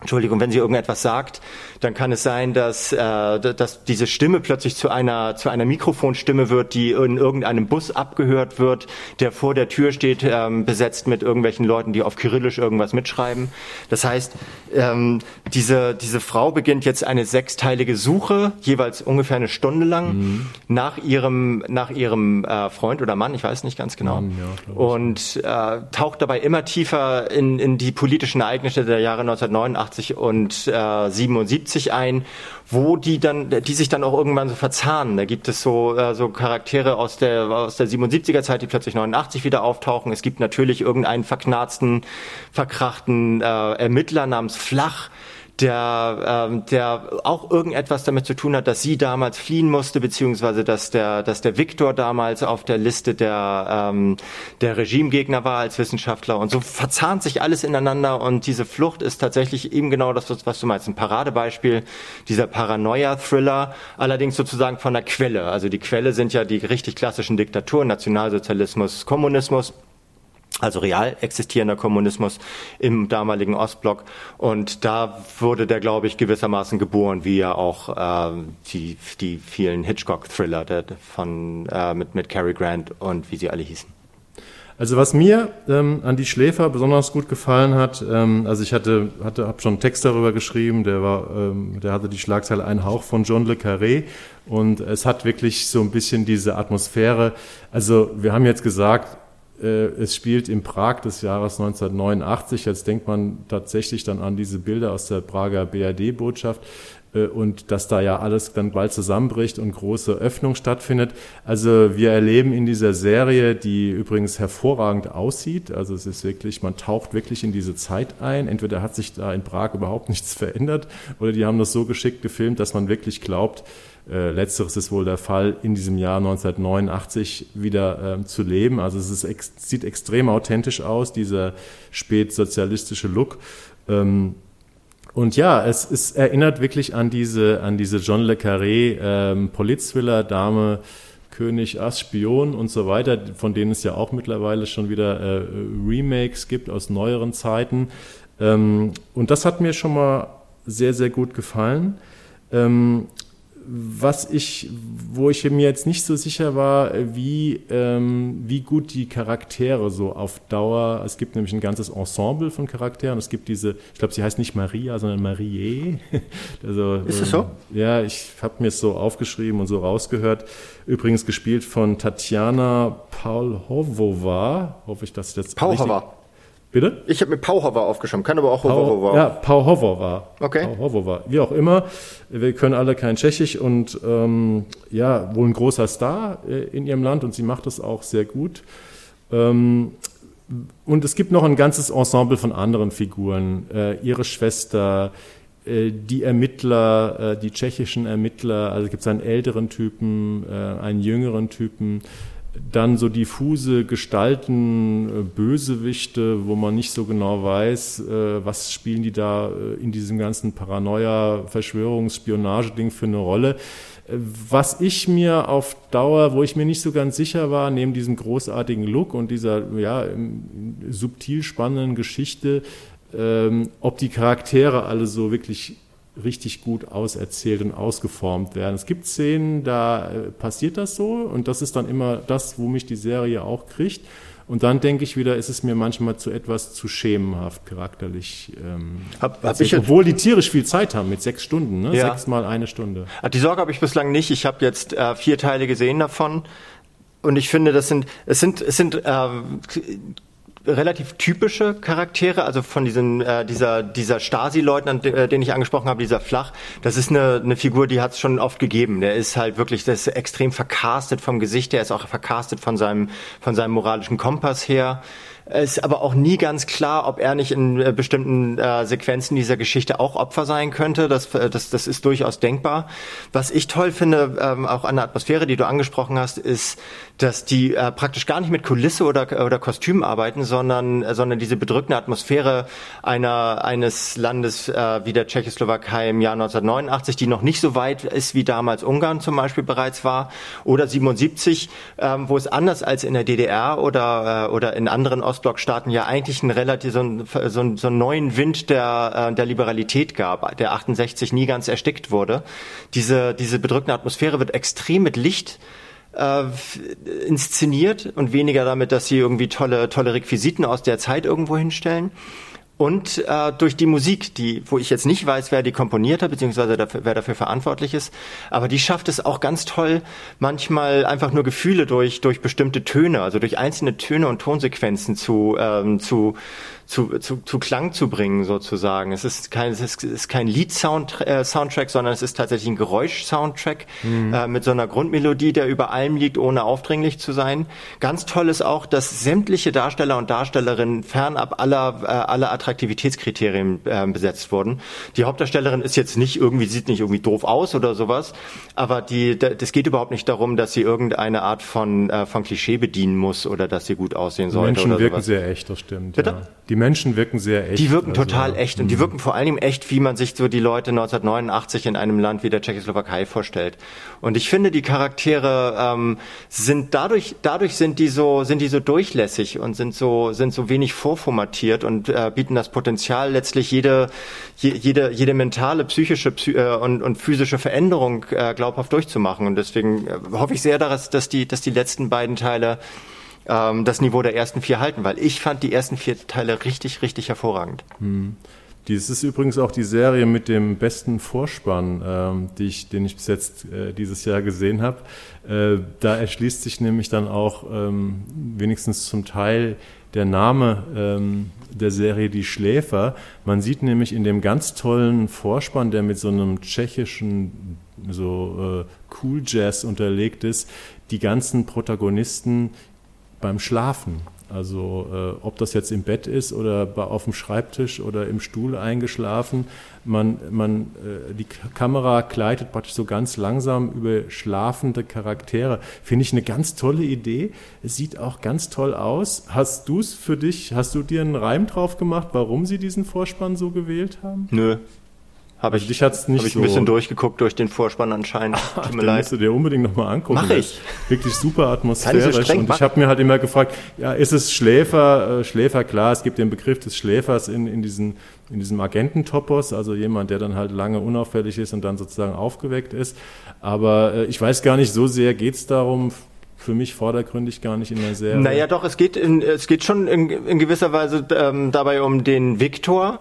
Entschuldigung, wenn sie irgendetwas sagt, dann kann es sein, dass, äh, dass diese Stimme plötzlich zu einer, zu einer Mikrofonstimme wird, die in irgendeinem Bus abgehört wird, der vor der Tür steht, ähm, besetzt mit irgendwelchen Leuten, die auf Kyrillisch irgendwas mitschreiben. Das heißt, ähm, diese, diese Frau beginnt jetzt eine sechsteilige Suche, jeweils ungefähr eine Stunde lang, mhm. nach ihrem, nach ihrem äh, Freund oder Mann, ich weiß nicht ganz genau, Mann, ja, und äh, taucht dabei immer tiefer in, in die politischen Ereignisse der Jahre 1989 und äh, 77 70 ein, wo die dann, die sich dann auch irgendwann so verzahnen. Da gibt es so, äh, so Charaktere aus der, aus der 77er Zeit, die plötzlich 89 wieder auftauchen. Es gibt natürlich irgendeinen verknarzten, verkrachten äh, Ermittler namens Flach, der, ähm, der auch irgendetwas damit zu tun hat, dass sie damals fliehen musste, beziehungsweise dass der, dass der Viktor damals auf der Liste der, ähm, der Regimegegner war als Wissenschaftler. Und so verzahnt sich alles ineinander und diese Flucht ist tatsächlich eben genau das, was du meinst, ein Paradebeispiel dieser Paranoia-Thriller, allerdings sozusagen von der Quelle. Also die Quelle sind ja die richtig klassischen Diktaturen, Nationalsozialismus, Kommunismus also real existierender Kommunismus im damaligen Ostblock. Und da wurde der, glaube ich, gewissermaßen geboren, wie ja auch äh, die, die vielen Hitchcock-Thriller von äh, mit, mit Cary Grant und wie sie alle hießen. Also was mir ähm, an die Schläfer besonders gut gefallen hat, ähm, also ich hatte, hatte habe schon einen Text darüber geschrieben, der war, ähm, der hatte die Schlagzeile Ein Hauch von John le Carré und es hat wirklich so ein bisschen diese Atmosphäre. Also wir haben jetzt gesagt, es spielt in Prag des Jahres 1989. Jetzt denkt man tatsächlich dann an diese Bilder aus der Prager BRD-Botschaft äh, und dass da ja alles dann bald zusammenbricht und große Öffnung stattfindet. Also wir erleben in dieser Serie, die übrigens hervorragend aussieht, also es ist wirklich, man taucht wirklich in diese Zeit ein. Entweder hat sich da in Prag überhaupt nichts verändert oder die haben das so geschickt gefilmt, dass man wirklich glaubt, äh, letzteres ist wohl der Fall, in diesem Jahr 1989 wieder äh, zu leben. Also es ex sieht extrem authentisch aus, dieser spätsozialistische Look. Ähm, und ja, es, es erinnert wirklich an diese, an diese John Le Carré ähm, Politthriller, Dame, König, Ass, Spion und so weiter, von denen es ja auch mittlerweile schon wieder äh, Remakes gibt aus neueren Zeiten. Ähm, und das hat mir schon mal sehr, sehr gut gefallen. Ähm, was ich, wo ich mir jetzt nicht so sicher war, wie, ähm, wie gut die Charaktere so auf Dauer, es gibt nämlich ein ganzes Ensemble von Charakteren, es gibt diese, ich glaube, sie heißt nicht Maria, sondern Marie. also, Ist es so? Ähm, ja, ich habe mir es so aufgeschrieben und so rausgehört. Übrigens gespielt von Tatjana Paulhovova, hoffe ich, dass ich das Paulhova. Bitte? Ich habe mir Pauhover aufgeschrieben, kann aber auch Hover Ja, Pauhover. Okay. Pauhover. Wie auch immer, wir können alle kein Tschechisch und ähm, ja, wohl ein großer Star äh, in ihrem Land und sie macht das auch sehr gut. Ähm, und es gibt noch ein ganzes Ensemble von anderen Figuren. Äh, ihre Schwester, äh, die Ermittler, äh, die tschechischen Ermittler, also gibt es einen älteren Typen, äh, einen jüngeren Typen dann so diffuse Gestalten, äh, Bösewichte, wo man nicht so genau weiß, äh, was spielen die da äh, in diesem ganzen Paranoia, Verschwörungsspionage-Ding für eine Rolle. Was ich mir auf Dauer, wo ich mir nicht so ganz sicher war, neben diesem großartigen Look und dieser ja, subtil spannenden Geschichte, ähm, ob die Charaktere alle so wirklich richtig gut auserzählt und ausgeformt werden. Es gibt Szenen, da äh, passiert das so und das ist dann immer das, wo mich die Serie auch kriegt. Und dann denke ich wieder, ist es mir manchmal zu etwas zu schemenhaft charakterlich. Ähm, hab, hab ich obwohl die tierisch viel Zeit haben mit sechs Stunden, ne? Ja. sechs mal eine Stunde. Die Sorge habe ich bislang nicht. Ich habe jetzt äh, vier Teile gesehen davon. Und ich finde, das sind, es sind, es sind äh, relativ typische Charaktere, also von diesen, äh, dieser, dieser Stasi-Leutnant, äh, den ich angesprochen habe, dieser Flach, das ist eine, eine Figur, die hat es schon oft gegeben. Der ist halt wirklich, der ist extrem vercastet vom Gesicht, der ist auch vercastet von seinem, von seinem moralischen Kompass her. Ist aber auch nie ganz klar, ob er nicht in äh, bestimmten äh, Sequenzen dieser Geschichte auch Opfer sein könnte. Das, äh, das, das ist durchaus denkbar. Was ich toll finde, ähm, auch an der Atmosphäre, die du angesprochen hast, ist, dass die äh, praktisch gar nicht mit Kulisse oder, oder Kostüm arbeiten, sondern, äh, sondern diese bedrückende Atmosphäre einer, eines Landes äh, wie der Tschechoslowakei im Jahr 1989, die noch nicht so weit ist, wie damals Ungarn zum Beispiel bereits war, oder 77, ähm, wo es anders als in der DDR oder, äh, oder in anderen Ostblockstaaten ja eigentlich einen relativ so, einen, so, einen, so einen neuen Wind der, äh, der Liberalität gab, der 68 nie ganz erstickt wurde. Diese, diese bedrückende Atmosphäre wird extrem mit Licht äh, inszeniert und weniger damit, dass sie irgendwie tolle, tolle Requisiten aus der Zeit irgendwo hinstellen. Und äh, durch die Musik, die, wo ich jetzt nicht weiß, wer die komponiert hat, beziehungsweise dafür, wer dafür verantwortlich ist, aber die schafft es auch ganz toll, manchmal einfach nur Gefühle durch, durch bestimmte Töne, also durch einzelne Töne und Tonsequenzen zu, ähm, zu, zu, zu, zu Klang zu bringen sozusagen. Es ist kein, es ist, ist kein Lied-Soundtrack, äh, Soundtrack, sondern es ist tatsächlich ein Geräusch-Soundtrack mhm. äh, mit so einer Grundmelodie, der über allem liegt, ohne aufdringlich zu sein. Ganz toll ist auch, dass sämtliche Darsteller und Darstellerinnen fernab aller, äh, aller Attraktivitätskriterien äh, besetzt wurden. Die Hauptdarstellerin ist jetzt nicht irgendwie, sieht nicht irgendwie doof aus oder sowas, aber die, das geht überhaupt nicht darum, dass sie irgendeine Art von, äh, von Klischee bedienen muss oder dass sie gut aussehen sollte. Die Menschen wirken sowas. sehr echt, das stimmt. Bitte? Ja. Die die Menschen wirken sehr echt. Die wirken also, total echt und die mhm. wirken vor allem echt, wie man sich so die Leute 1989 in einem Land wie der Tschechoslowakei vorstellt. Und ich finde, die Charaktere ähm, sind dadurch, dadurch sind die so, sind die so durchlässig und sind so, sind so wenig vorformatiert und äh, bieten das Potenzial, letztlich jede, jede, jede mentale, psychische psy äh, und, und physische Veränderung äh, glaubhaft durchzumachen. Und deswegen äh, hoffe ich sehr, dass, dass die, dass die letzten beiden Teile ähm, das Niveau der ersten vier halten, weil ich fand die ersten vier Teile richtig, richtig hervorragend. Hm. Dies ist übrigens auch die Serie mit dem besten Vorspann, ähm, die ich, den ich bis jetzt äh, dieses Jahr gesehen habe. Äh, da erschließt sich nämlich dann auch ähm, wenigstens zum Teil der Name ähm, der Serie Die Schläfer. Man sieht nämlich in dem ganz tollen Vorspann, der mit so einem tschechischen so äh, Cool Jazz unterlegt ist, die ganzen Protagonisten beim Schlafen. Also äh, ob das jetzt im Bett ist oder bei, auf dem Schreibtisch oder im Stuhl eingeschlafen, man, man, äh, die Kamera gleitet praktisch so ganz langsam über schlafende Charaktere. Finde ich eine ganz tolle Idee. Es sieht auch ganz toll aus. Hast du es für dich, hast du dir einen Reim drauf gemacht, warum sie diesen Vorspann so gewählt haben? Nö, habe ich, dich hat's nicht hab ich so ein bisschen durchgeguckt durch den Vorspann anscheinend. Ach, Tut mir leid. musst du dir unbedingt nochmal angucken. Mach ich. Wirklich super atmosphärisch. So und ich habe mir halt immer gefragt, ja, ist es Schläfer? Äh, Schläfer, klar, es gibt den Begriff des Schläfers in, in, diesen, in diesem Agententopos, also jemand, der dann halt lange unauffällig ist und dann sozusagen aufgeweckt ist. Aber äh, ich weiß gar nicht, so sehr geht's darum, für mich vordergründig gar nicht in der Serie. Naja, doch, es geht, in, es geht schon in, in gewisser Weise ähm, dabei um den Viktor,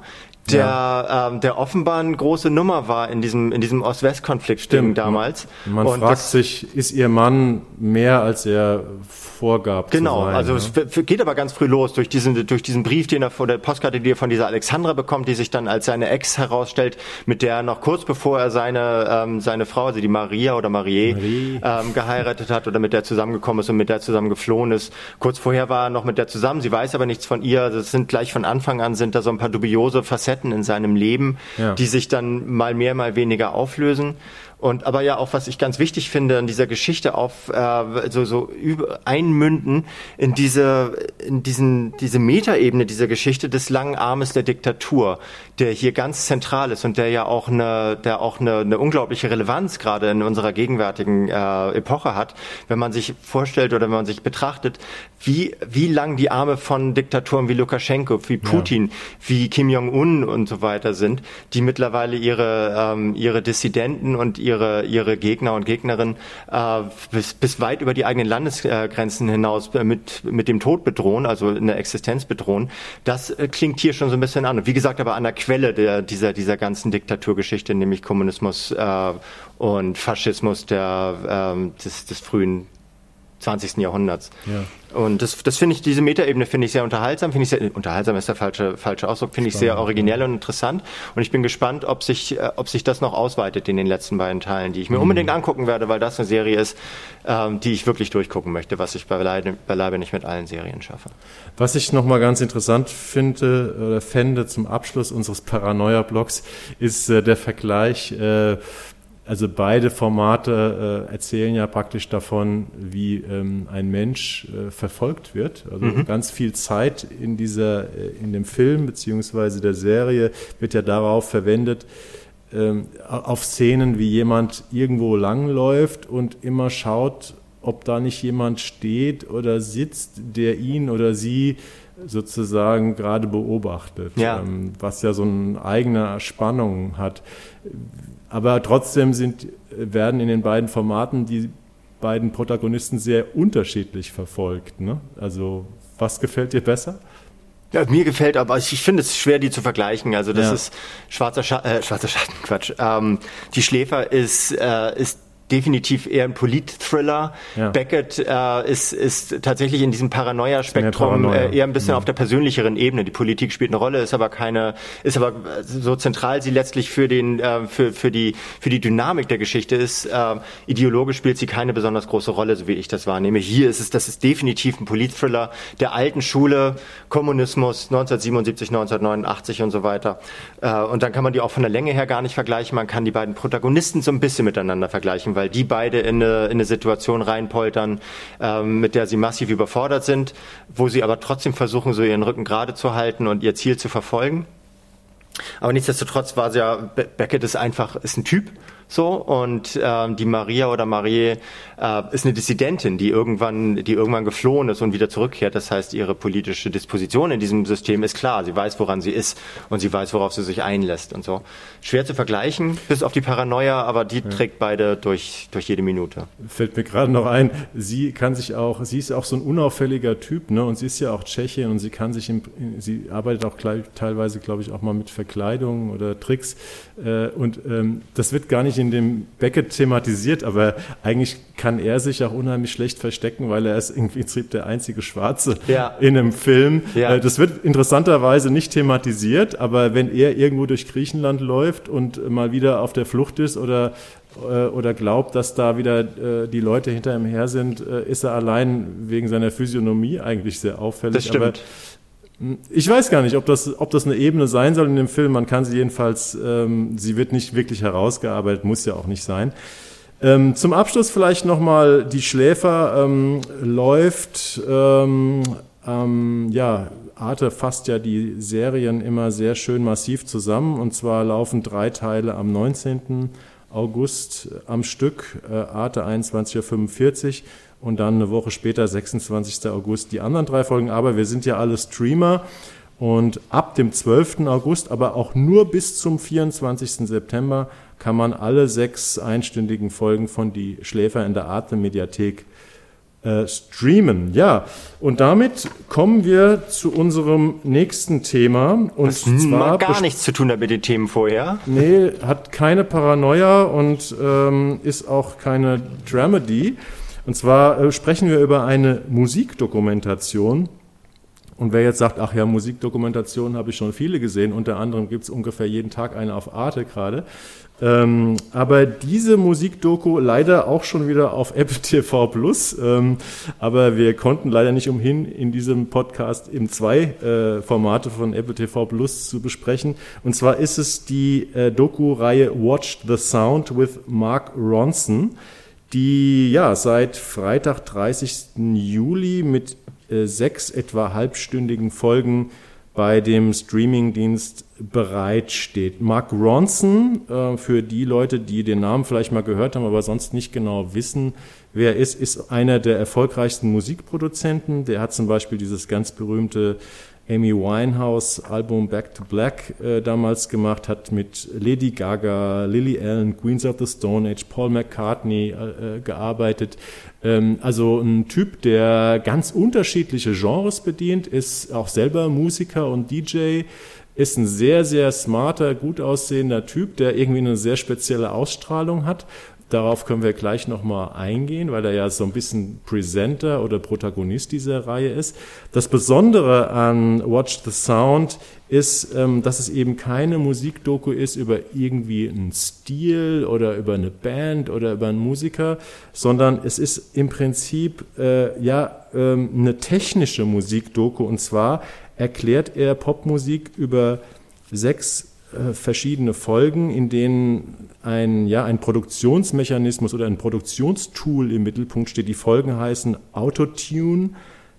der, ja. ähm, der offenbar eine große Nummer war in diesem, in diesem Ost-West-Konflikt damals. Man und fragt sich, ist ihr Mann mehr als er vorgab. Genau, sein, also ne? es geht aber ganz früh los durch diesen, durch diesen Brief, den er vor der Postkarte, die er von dieser Alexandra bekommt, die sich dann als seine Ex herausstellt, mit der er noch kurz bevor er seine, ähm, seine Frau, also die Maria oder Marie, Marie. Ähm, geheiratet hat oder mit der zusammengekommen ist und mit der zusammen geflohen ist. Kurz vorher war er noch mit der zusammen, sie weiß aber nichts von ihr. Also es sind gleich von Anfang an sind da so ein paar dubiose Facetten in seinem Leben, ja. die sich dann mal mehr, mal weniger auflösen. Und aber ja auch, was ich ganz wichtig finde an dieser Geschichte auf äh, so, so über, einmünden in diese, in diesen, diese Metaebene dieser Geschichte des langen Armes der Diktatur, der hier ganz zentral ist und der ja auch eine, der auch eine, eine unglaubliche Relevanz gerade in unserer gegenwärtigen äh, Epoche hat, wenn man sich vorstellt oder wenn man sich betrachtet, wie, wie lang die Arme von Diktatoren wie Lukaschenko, wie Putin, ja. wie Kim Jong-un und so weiter sind, die mittlerweile ihre, ähm, ihre Dissidenten und ihre ihre, Gegner und Gegnerinnen äh, bis, bis weit über die eigenen Landesgrenzen hinaus mit, mit dem Tod bedrohen, also in der Existenz bedrohen. Das äh, klingt hier schon so ein bisschen an. Und wie gesagt, aber an der Quelle der, dieser, dieser ganzen Diktaturgeschichte, nämlich Kommunismus äh, und Faschismus der, äh, des, des frühen 20. Jahrhunderts. Ja. Und das, das finde ich, diese Metaebene finde ich sehr unterhaltsam, finde ich sehr, unterhaltsam ist der falsche, falsche Ausdruck, finde ich sehr originell und interessant. Und ich bin gespannt, ob sich, äh, ob sich das noch ausweitet in den letzten beiden Teilen, die ich mir mhm. unbedingt angucken werde, weil das eine Serie ist, ähm, die ich wirklich durchgucken möchte, was ich beileibe, beileibe nicht mit allen Serien schaffe. Was ich nochmal ganz interessant finde oder fände zum Abschluss unseres Paranoia-Blogs, ist äh, der Vergleich äh, also beide Formate äh, erzählen ja praktisch davon, wie ähm, ein Mensch äh, verfolgt wird. Also mhm. ganz viel Zeit in dieser, äh, in dem Film beziehungsweise der Serie wird ja darauf verwendet, ähm, auf Szenen, wie jemand irgendwo langläuft und immer schaut, ob da nicht jemand steht oder sitzt, der ihn oder sie sozusagen gerade beobachtet, ja. Ähm, was ja so eine eigene Spannung hat. Aber trotzdem sind, werden in den beiden Formaten die beiden Protagonisten sehr unterschiedlich verfolgt. Ne? Also was gefällt dir besser? Ja, mir gefällt aber, ich finde es schwer, die zu vergleichen. Also das ja. ist schwarzer, Scha äh, schwarzer Schatten, Quatsch. Ähm, die Schläfer ist, äh, ist definitiv eher ein Polit-Thriller. Ja. Beckett äh, ist, ist tatsächlich in diesem Paranoia-Spektrum Paranoia. äh, eher ein bisschen ja. auf der persönlicheren Ebene. Die Politik spielt eine Rolle, ist aber keine, ist aber so zentral sie letztlich für den, äh, für, für die, für die Dynamik der Geschichte ist. Äh, ideologisch spielt sie keine besonders große Rolle, so wie ich das wahrnehme. Hier ist es, das ist definitiv ein Polit-Thriller der alten Schule, Kommunismus 1977, 1989 und so weiter. Äh, und dann kann man die auch von der Länge her gar nicht vergleichen. Man kann die beiden Protagonisten so ein bisschen miteinander vergleichen weil die beide in eine, in eine Situation reinpoltern, ähm, mit der sie massiv überfordert sind, wo sie aber trotzdem versuchen, so ihren Rücken gerade zu halten und ihr Ziel zu verfolgen. Aber nichtsdestotrotz war sie ja, Beckett ist einfach, ist ein Typ so und ähm, die Maria oder Marie äh, ist eine Dissidentin, die irgendwann, die irgendwann geflohen ist und wieder zurückkehrt. Das heißt, ihre politische Disposition in diesem System ist klar. Sie weiß, woran sie ist und sie weiß, worauf sie sich einlässt und so. Schwer zu vergleichen, bis auf die Paranoia, aber die ja. trägt beide durch durch jede Minute. Fällt mir gerade noch ein, sie kann sich auch, sie ist auch so ein unauffälliger Typ, ne? Und sie ist ja auch Tschechin und sie kann sich, im, sie arbeitet auch teilweise, glaube ich, auch mal mit Verkleidung oder Tricks. Äh, und ähm, das wird gar nicht nicht in dem Beckett thematisiert, aber eigentlich kann er sich auch unheimlich schlecht verstecken, weil er ist im Prinzip der einzige Schwarze ja. in einem Film. Ja. Äh, das wird interessanterweise nicht thematisiert, aber wenn er irgendwo durch Griechenland läuft und mal wieder auf der Flucht ist oder äh, oder glaubt, dass da wieder äh, die Leute hinter ihm her sind, ist er allein wegen seiner Physiognomie eigentlich sehr auffällig. Das stimmt. Aber ich weiß gar nicht, ob das, ob das eine Ebene sein soll in dem Film. Man kann sie jedenfalls, ähm, sie wird nicht wirklich herausgearbeitet, muss ja auch nicht sein. Ähm, zum Abschluss vielleicht nochmal, die Schläfer ähm, läuft, ähm, ja, Arte fasst ja die Serien immer sehr schön massiv zusammen und zwar laufen drei Teile am 19. August am Stück, äh, Arte 21.45 Uhr und dann eine Woche später, 26. August, die anderen drei Folgen. Aber wir sind ja alle Streamer und ab dem 12. August, aber auch nur bis zum 24. September, kann man alle sechs einstündigen Folgen von Die Schläfer in der Atem Mediathek äh, streamen. Ja, und damit kommen wir zu unserem nächsten Thema. Und das zwar hat gar nichts zu tun mit den Themen vorher. Nee, hat keine Paranoia und ähm, ist auch keine Dramedy. Und zwar äh, sprechen wir über eine Musikdokumentation. Und wer jetzt sagt, ach ja, Musikdokumentation habe ich schon viele gesehen, unter anderem gibt es ungefähr jeden Tag eine auf Arte gerade. Ähm, aber diese Musikdoku leider auch schon wieder auf Apple TV Plus. Ähm, aber wir konnten leider nicht umhin, in diesem Podcast eben zwei äh, Formate von Apple TV Plus zu besprechen. Und zwar ist es die äh, Doku-Reihe Watch the Sound with Mark Ronson die ja seit Freitag, 30. Juli mit äh, sechs etwa halbstündigen Folgen bei dem Streamingdienst bereitsteht. Mark Ronson, äh, für die Leute, die den Namen vielleicht mal gehört haben, aber sonst nicht genau wissen, wer er ist, ist einer der erfolgreichsten Musikproduzenten. Der hat zum Beispiel dieses ganz berühmte Amy Winehouse Album Back to Black äh, damals gemacht, hat mit Lady Gaga, Lily Allen, Queens of the Stone Age, Paul McCartney äh, äh, gearbeitet. Ähm, also ein Typ, der ganz unterschiedliche Genres bedient, ist auch selber Musiker und DJ, ist ein sehr, sehr smarter, gut aussehender Typ, der irgendwie eine sehr spezielle Ausstrahlung hat Darauf können wir gleich nochmal eingehen, weil er ja so ein bisschen Presenter oder Protagonist dieser Reihe ist. Das Besondere an Watch the Sound ist, ähm, dass es eben keine Musikdoku ist über irgendwie einen Stil oder über eine Band oder über einen Musiker, sondern es ist im Prinzip äh, ja ähm, eine technische Musikdoku und zwar erklärt er Popmusik über sechs äh, verschiedene Folgen, in denen ein, ja, ein Produktionsmechanismus oder ein Produktionstool im Mittelpunkt steht. Die Folgen heißen Autotune,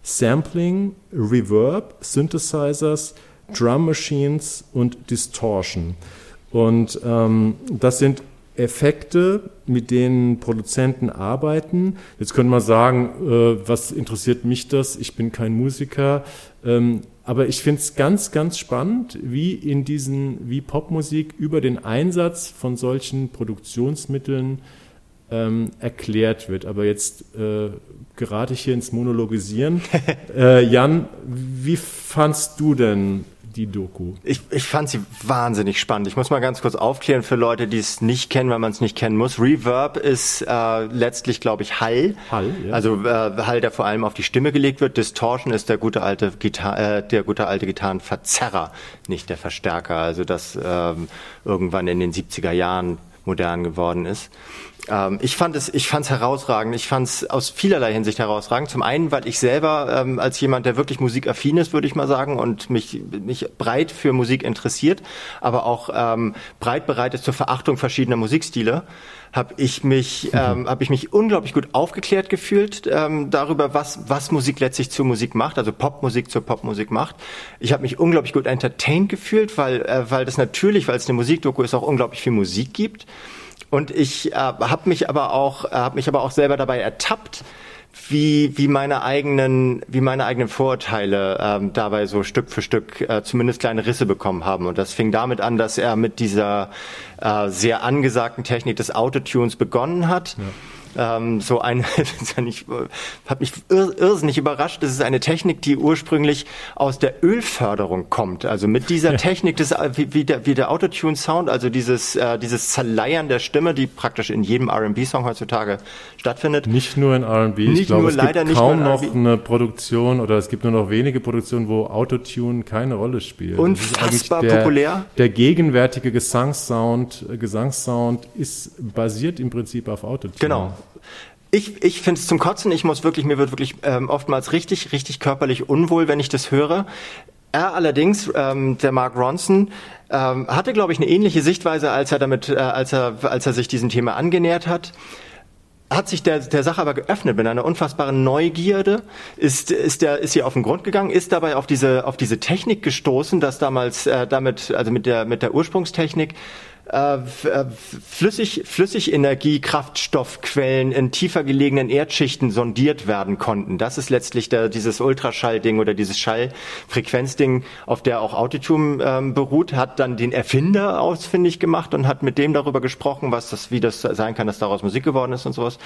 Sampling, Reverb, Synthesizers, Drum Machines und Distortion. Und ähm, das sind Effekte, mit denen Produzenten arbeiten. Jetzt könnte man sagen, äh, was interessiert mich das? Ich bin kein Musiker. Ähm, aber ich finde es ganz, ganz spannend, wie in diesen, wie Popmusik über den Einsatz von solchen Produktionsmitteln ähm, erklärt wird. Aber jetzt äh, gerate ich hier ins Monologisieren. äh, Jan, wie fandst du denn die Doku? Ich, ich fand sie wahnsinnig spannend. Ich muss mal ganz kurz aufklären für Leute, die es nicht kennen, weil man es nicht kennen muss. Reverb ist äh, letztlich, glaube ich, Hall. Hall, ja. Also äh, Hall, der vor allem auf die Stimme gelegt wird. Distortion ist der gute alte Gitar äh, der gute alte Gitarrenverzerrer, nicht der Verstärker. Also das ähm, irgendwann in den 70er Jahren modern geworden ist. Ähm, ich fand es, ich fand es herausragend. Ich fand es aus vielerlei Hinsicht herausragend. Zum einen, weil ich selber ähm, als jemand, der wirklich musikaffin ist, würde ich mal sagen, und mich, mich breit für Musik interessiert, aber auch ähm, breit bereit ist zur Verachtung verschiedener Musikstile, habe ich mich, mhm. ähm, habe ich mich unglaublich gut aufgeklärt gefühlt ähm, darüber, was was Musik letztlich zur Musik macht, also Popmusik zur Popmusik macht. Ich habe mich unglaublich gut entertained gefühlt, weil äh, weil das natürlich, weil es eine Musikdoku ist, auch unglaublich viel Musik gibt. Und ich äh, habe mich aber auch äh, habe mich aber auch selber dabei ertappt, wie wie meine eigenen wie meine eigenen Vorurteile ähm, dabei so Stück für Stück äh, zumindest kleine Risse bekommen haben. Und das fing damit an, dass er mit dieser äh, sehr angesagten Technik des Autotunes begonnen hat. Ja ähm, so eine, ich habe mich irrsinnig überrascht. Das ist eine Technik, die ursprünglich aus der Ölförderung kommt. Also mit dieser ja. Technik des wie, wie der, wie der Autotune-Sound, also dieses äh, dieses Zerleiern der Stimme, die praktisch in jedem R&B-Song heutzutage stattfindet. Nicht nur in R&B. Ich glaube, es gibt kaum noch eine Produktion oder es gibt nur noch wenige Produktionen, wo Autotune keine Rolle spielt. Unfassbar der, populär. Der gegenwärtige Gesangssound, äh, Gesangssound ist basiert im Prinzip auf Autotune. Genau. Ich, ich finde es zum Kotzen. Ich muss wirklich, mir wird wirklich ähm, oftmals richtig, richtig körperlich unwohl, wenn ich das höre. Er allerdings, ähm, der Mark Ronson, ähm, hatte, glaube ich, eine ähnliche Sichtweise, als er damit, äh, als er, als er sich diesem Thema angenähert hat hat sich der, der Sache aber geöffnet mit einer unfassbaren Neugierde, ist, ist, der, ist hier auf den Grund gegangen, ist dabei auf diese, auf diese Technik gestoßen, dass damals äh, damit, also mit der, mit der Ursprungstechnik äh, äh, Flüssig, Flüssigenergie, Kraftstoffquellen in tiefer gelegenen Erdschichten sondiert werden konnten. Das ist letztlich der, dieses Ultraschallding oder dieses Schallfrequenzding, auf der auch Autotune ähm, beruht, hat dann den Erfinder ausfindig gemacht und hat mit dem darüber gesprochen, was das, wie das sein kann, dass daraus Musik geworden ist und sowas.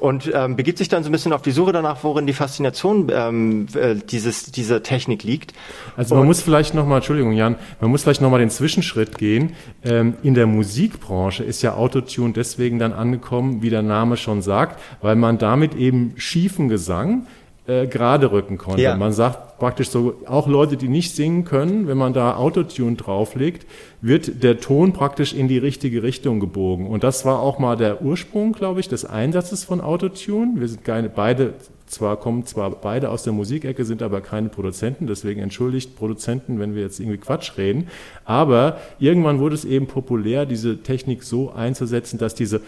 Und ähm, begibt sich dann so ein bisschen auf die Suche danach, worin die Faszination ähm, äh, dieses, dieser Technik liegt. Also man und, muss vielleicht nochmal, Entschuldigung Jan, man muss vielleicht nochmal den Zwischenschritt gehen. Ähm, in der Musikbranche ist ja Autotune deswegen dann angekommen, wie der Name schon sagt, weil man damit eben schiefen Gesang äh, gerade rücken konnte. Ja. Man sagt praktisch so, auch Leute, die nicht singen können, wenn man da Autotune drauflegt, wird der Ton praktisch in die richtige Richtung gebogen. Und das war auch mal der Ursprung, glaube ich, des Einsatzes von Autotune. Wir sind keine, beide zwar kommen zwar beide aus der Musikecke, sind aber keine Produzenten, deswegen entschuldigt Produzenten, wenn wir jetzt irgendwie Quatsch reden. Aber irgendwann wurde es eben populär, diese Technik so einzusetzen, dass diese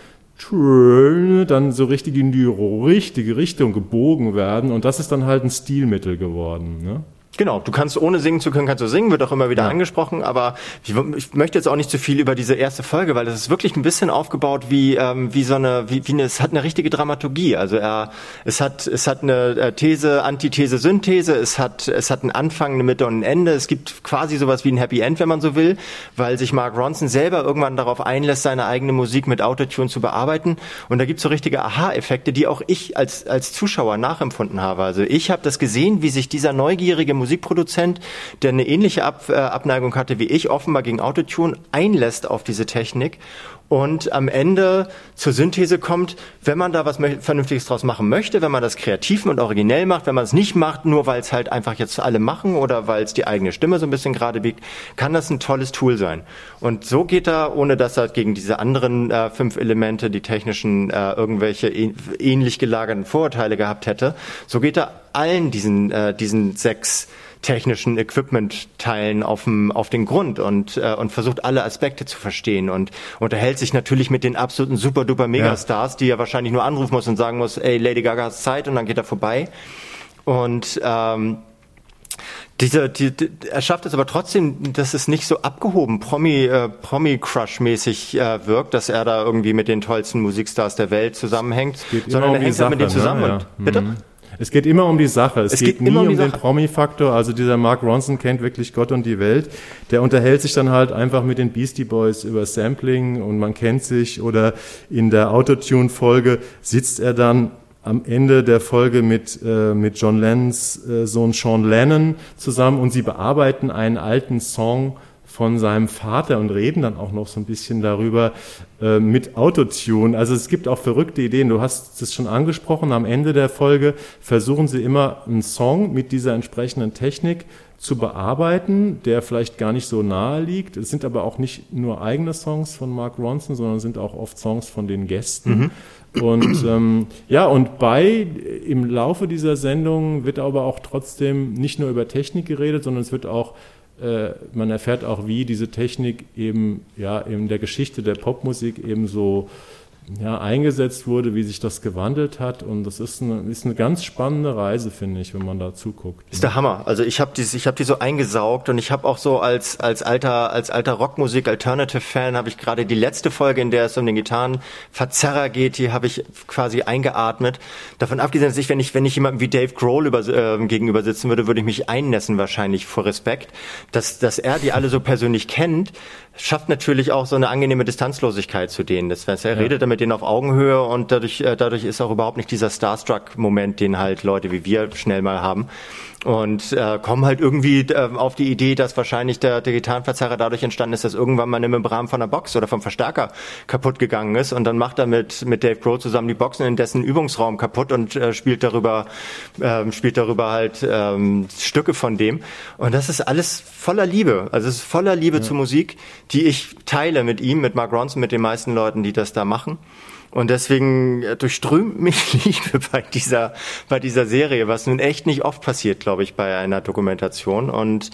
dann so richtig in die richtige Richtung gebogen werden und das ist dann halt ein Stilmittel geworden. Ne? Genau, du kannst ohne singen zu können, kannst du singen, wird auch immer wieder ja. angesprochen, aber ich, ich, möchte jetzt auch nicht zu viel über diese erste Folge, weil das ist wirklich ein bisschen aufgebaut wie, ähm, wie so eine, wie, wie eine, es hat eine richtige Dramaturgie. Also er, es hat, es hat eine äh, These, Antithese, Synthese, es hat, es hat einen Anfang, eine Mitte und ein Ende. Es gibt quasi sowas wie ein Happy End, wenn man so will, weil sich Mark Ronson selber irgendwann darauf einlässt, seine eigene Musik mit Autotune zu bearbeiten. Und da gibt's so richtige Aha-Effekte, die auch ich als, als Zuschauer nachempfunden habe. Also ich habe das gesehen, wie sich dieser neugierige Musikproduzent, der eine ähnliche Ab, äh, Abneigung hatte wie ich, offenbar gegen Autotune, einlässt auf diese Technik und am Ende zur Synthese kommt, wenn man da was Vernünftiges draus machen möchte, wenn man das kreativ und originell macht, wenn man es nicht macht, nur weil es halt einfach jetzt alle machen oder weil es die eigene Stimme so ein bisschen gerade biegt, kann das ein tolles Tool sein. Und so geht er, ohne dass er gegen diese anderen äh, fünf Elemente, die technischen, äh, irgendwelche ähnlich gelagerten Vorurteile gehabt hätte, so geht er allen diesen, äh, diesen sechs technischen Equipment-Teilen auf, dem, auf den Grund und, äh, und versucht alle Aspekte zu verstehen und unterhält sich natürlich mit den absoluten super-duper Megastars, ja. die er wahrscheinlich nur anrufen muss und sagen muss, ey, Lady Gaga hat Zeit und dann geht er vorbei. Und ähm, diese, die, die, er schafft es aber trotzdem, dass es nicht so abgehoben Promi, äh, Promi-Crush-mäßig äh, wirkt, dass er da irgendwie mit den tollsten Musikstars der Welt zusammenhängt, sondern er hängt Sache, halt mit denen zusammen. Ne? Ja. Und, bitte? Mhm. Es geht immer um die Sache. Es, es geht, geht, nie um, um den Promi-Faktor. Also dieser Mark Ronson kennt wirklich Gott und die Welt. Der unterhält sich dann halt einfach mit den Beastie Boys über Sampling und man kennt sich. Oder in der Autotune-Folge sitzt er dann am Ende der Folge mit, äh, mit John Lennons äh, Sohn Sean Lennon zusammen und sie bearbeiten einen alten Song von seinem Vater und reden dann auch noch so ein bisschen darüber äh, mit Autotune. Also es gibt auch verrückte Ideen. Du hast es schon angesprochen. Am Ende der Folge versuchen sie immer einen Song mit dieser entsprechenden Technik zu bearbeiten, der vielleicht gar nicht so nahe liegt. Es sind aber auch nicht nur eigene Songs von Mark Ronson, sondern sind auch oft Songs von den Gästen. Mhm. Und ähm, ja, und bei im Laufe dieser Sendung wird aber auch trotzdem nicht nur über Technik geredet, sondern es wird auch man erfährt auch, wie diese Technik eben ja in der Geschichte der Popmusik eben so ja, eingesetzt wurde, wie sich das gewandelt hat. Und das ist eine, ist eine ganz spannende Reise, finde ich, wenn man da zuguckt. Ist der Hammer. Also ich habe die, ich hab die so eingesaugt und ich habe auch so als, als alter, als alter Rockmusik, Alternative-Fan, habe ich gerade die letzte Folge, in der es um den Gitarrenverzerrer geht, die habe ich quasi eingeatmet. Davon abgesehen, dass ich, wenn ich, wenn ich jemandem wie Dave Grohl über, äh, gegenüber sitzen würde, würde ich mich einnässen wahrscheinlich vor Respekt. Dass, dass er die alle so persönlich kennt, schafft natürlich auch so eine angenehme Distanzlosigkeit zu denen. Das heißt, er ja. redet mit denen auf Augenhöhe und dadurch, äh, dadurch ist auch überhaupt nicht dieser Starstruck-Moment, den halt Leute wie wir schnell mal haben und äh, kommen halt irgendwie äh, auf die Idee, dass wahrscheinlich der, der Gitarrenverzerrer dadurch entstanden ist, dass irgendwann mal eine Membran von der Box oder vom Verstärker kaputt gegangen ist und dann macht er mit mit Dave Grohl zusammen die Boxen in dessen Übungsraum kaputt und äh, spielt darüber äh, spielt darüber halt äh, Stücke von dem und das ist alles voller Liebe, also es ist voller Liebe ja. zur Musik, die ich teile mit ihm, mit Mark Ronson, mit den meisten Leuten, die das da machen. Und deswegen äh, durchströmt mich Liebe bei dieser, bei dieser Serie, was nun echt nicht oft passiert, glaube ich, bei einer Dokumentation. Und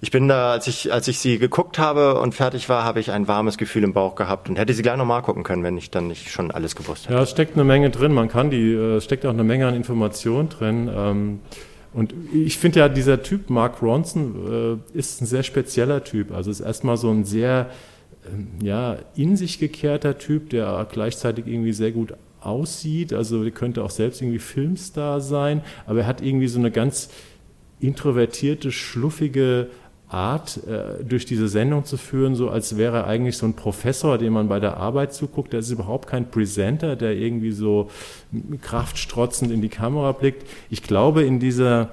ich bin da, als ich, als ich sie geguckt habe und fertig war, habe ich ein warmes Gefühl im Bauch gehabt und hätte sie gleich nochmal gucken können, wenn ich dann nicht schon alles gewusst hätte. Ja, es steckt eine Menge drin. Man kann die, äh, es steckt auch eine Menge an Informationen drin. Ähm, und ich finde ja, dieser Typ, Mark Ronson, äh, ist ein sehr spezieller Typ. Also ist erstmal so ein sehr ja, in sich gekehrter Typ, der gleichzeitig irgendwie sehr gut aussieht. Also er könnte auch selbst irgendwie Filmstar sein, aber er hat irgendwie so eine ganz introvertierte, schluffige Art, äh, durch diese Sendung zu führen, so als wäre er eigentlich so ein Professor, dem man bei der Arbeit zuguckt. Der ist überhaupt kein Presenter, der irgendwie so kraftstrotzend in die Kamera blickt. Ich glaube, in dieser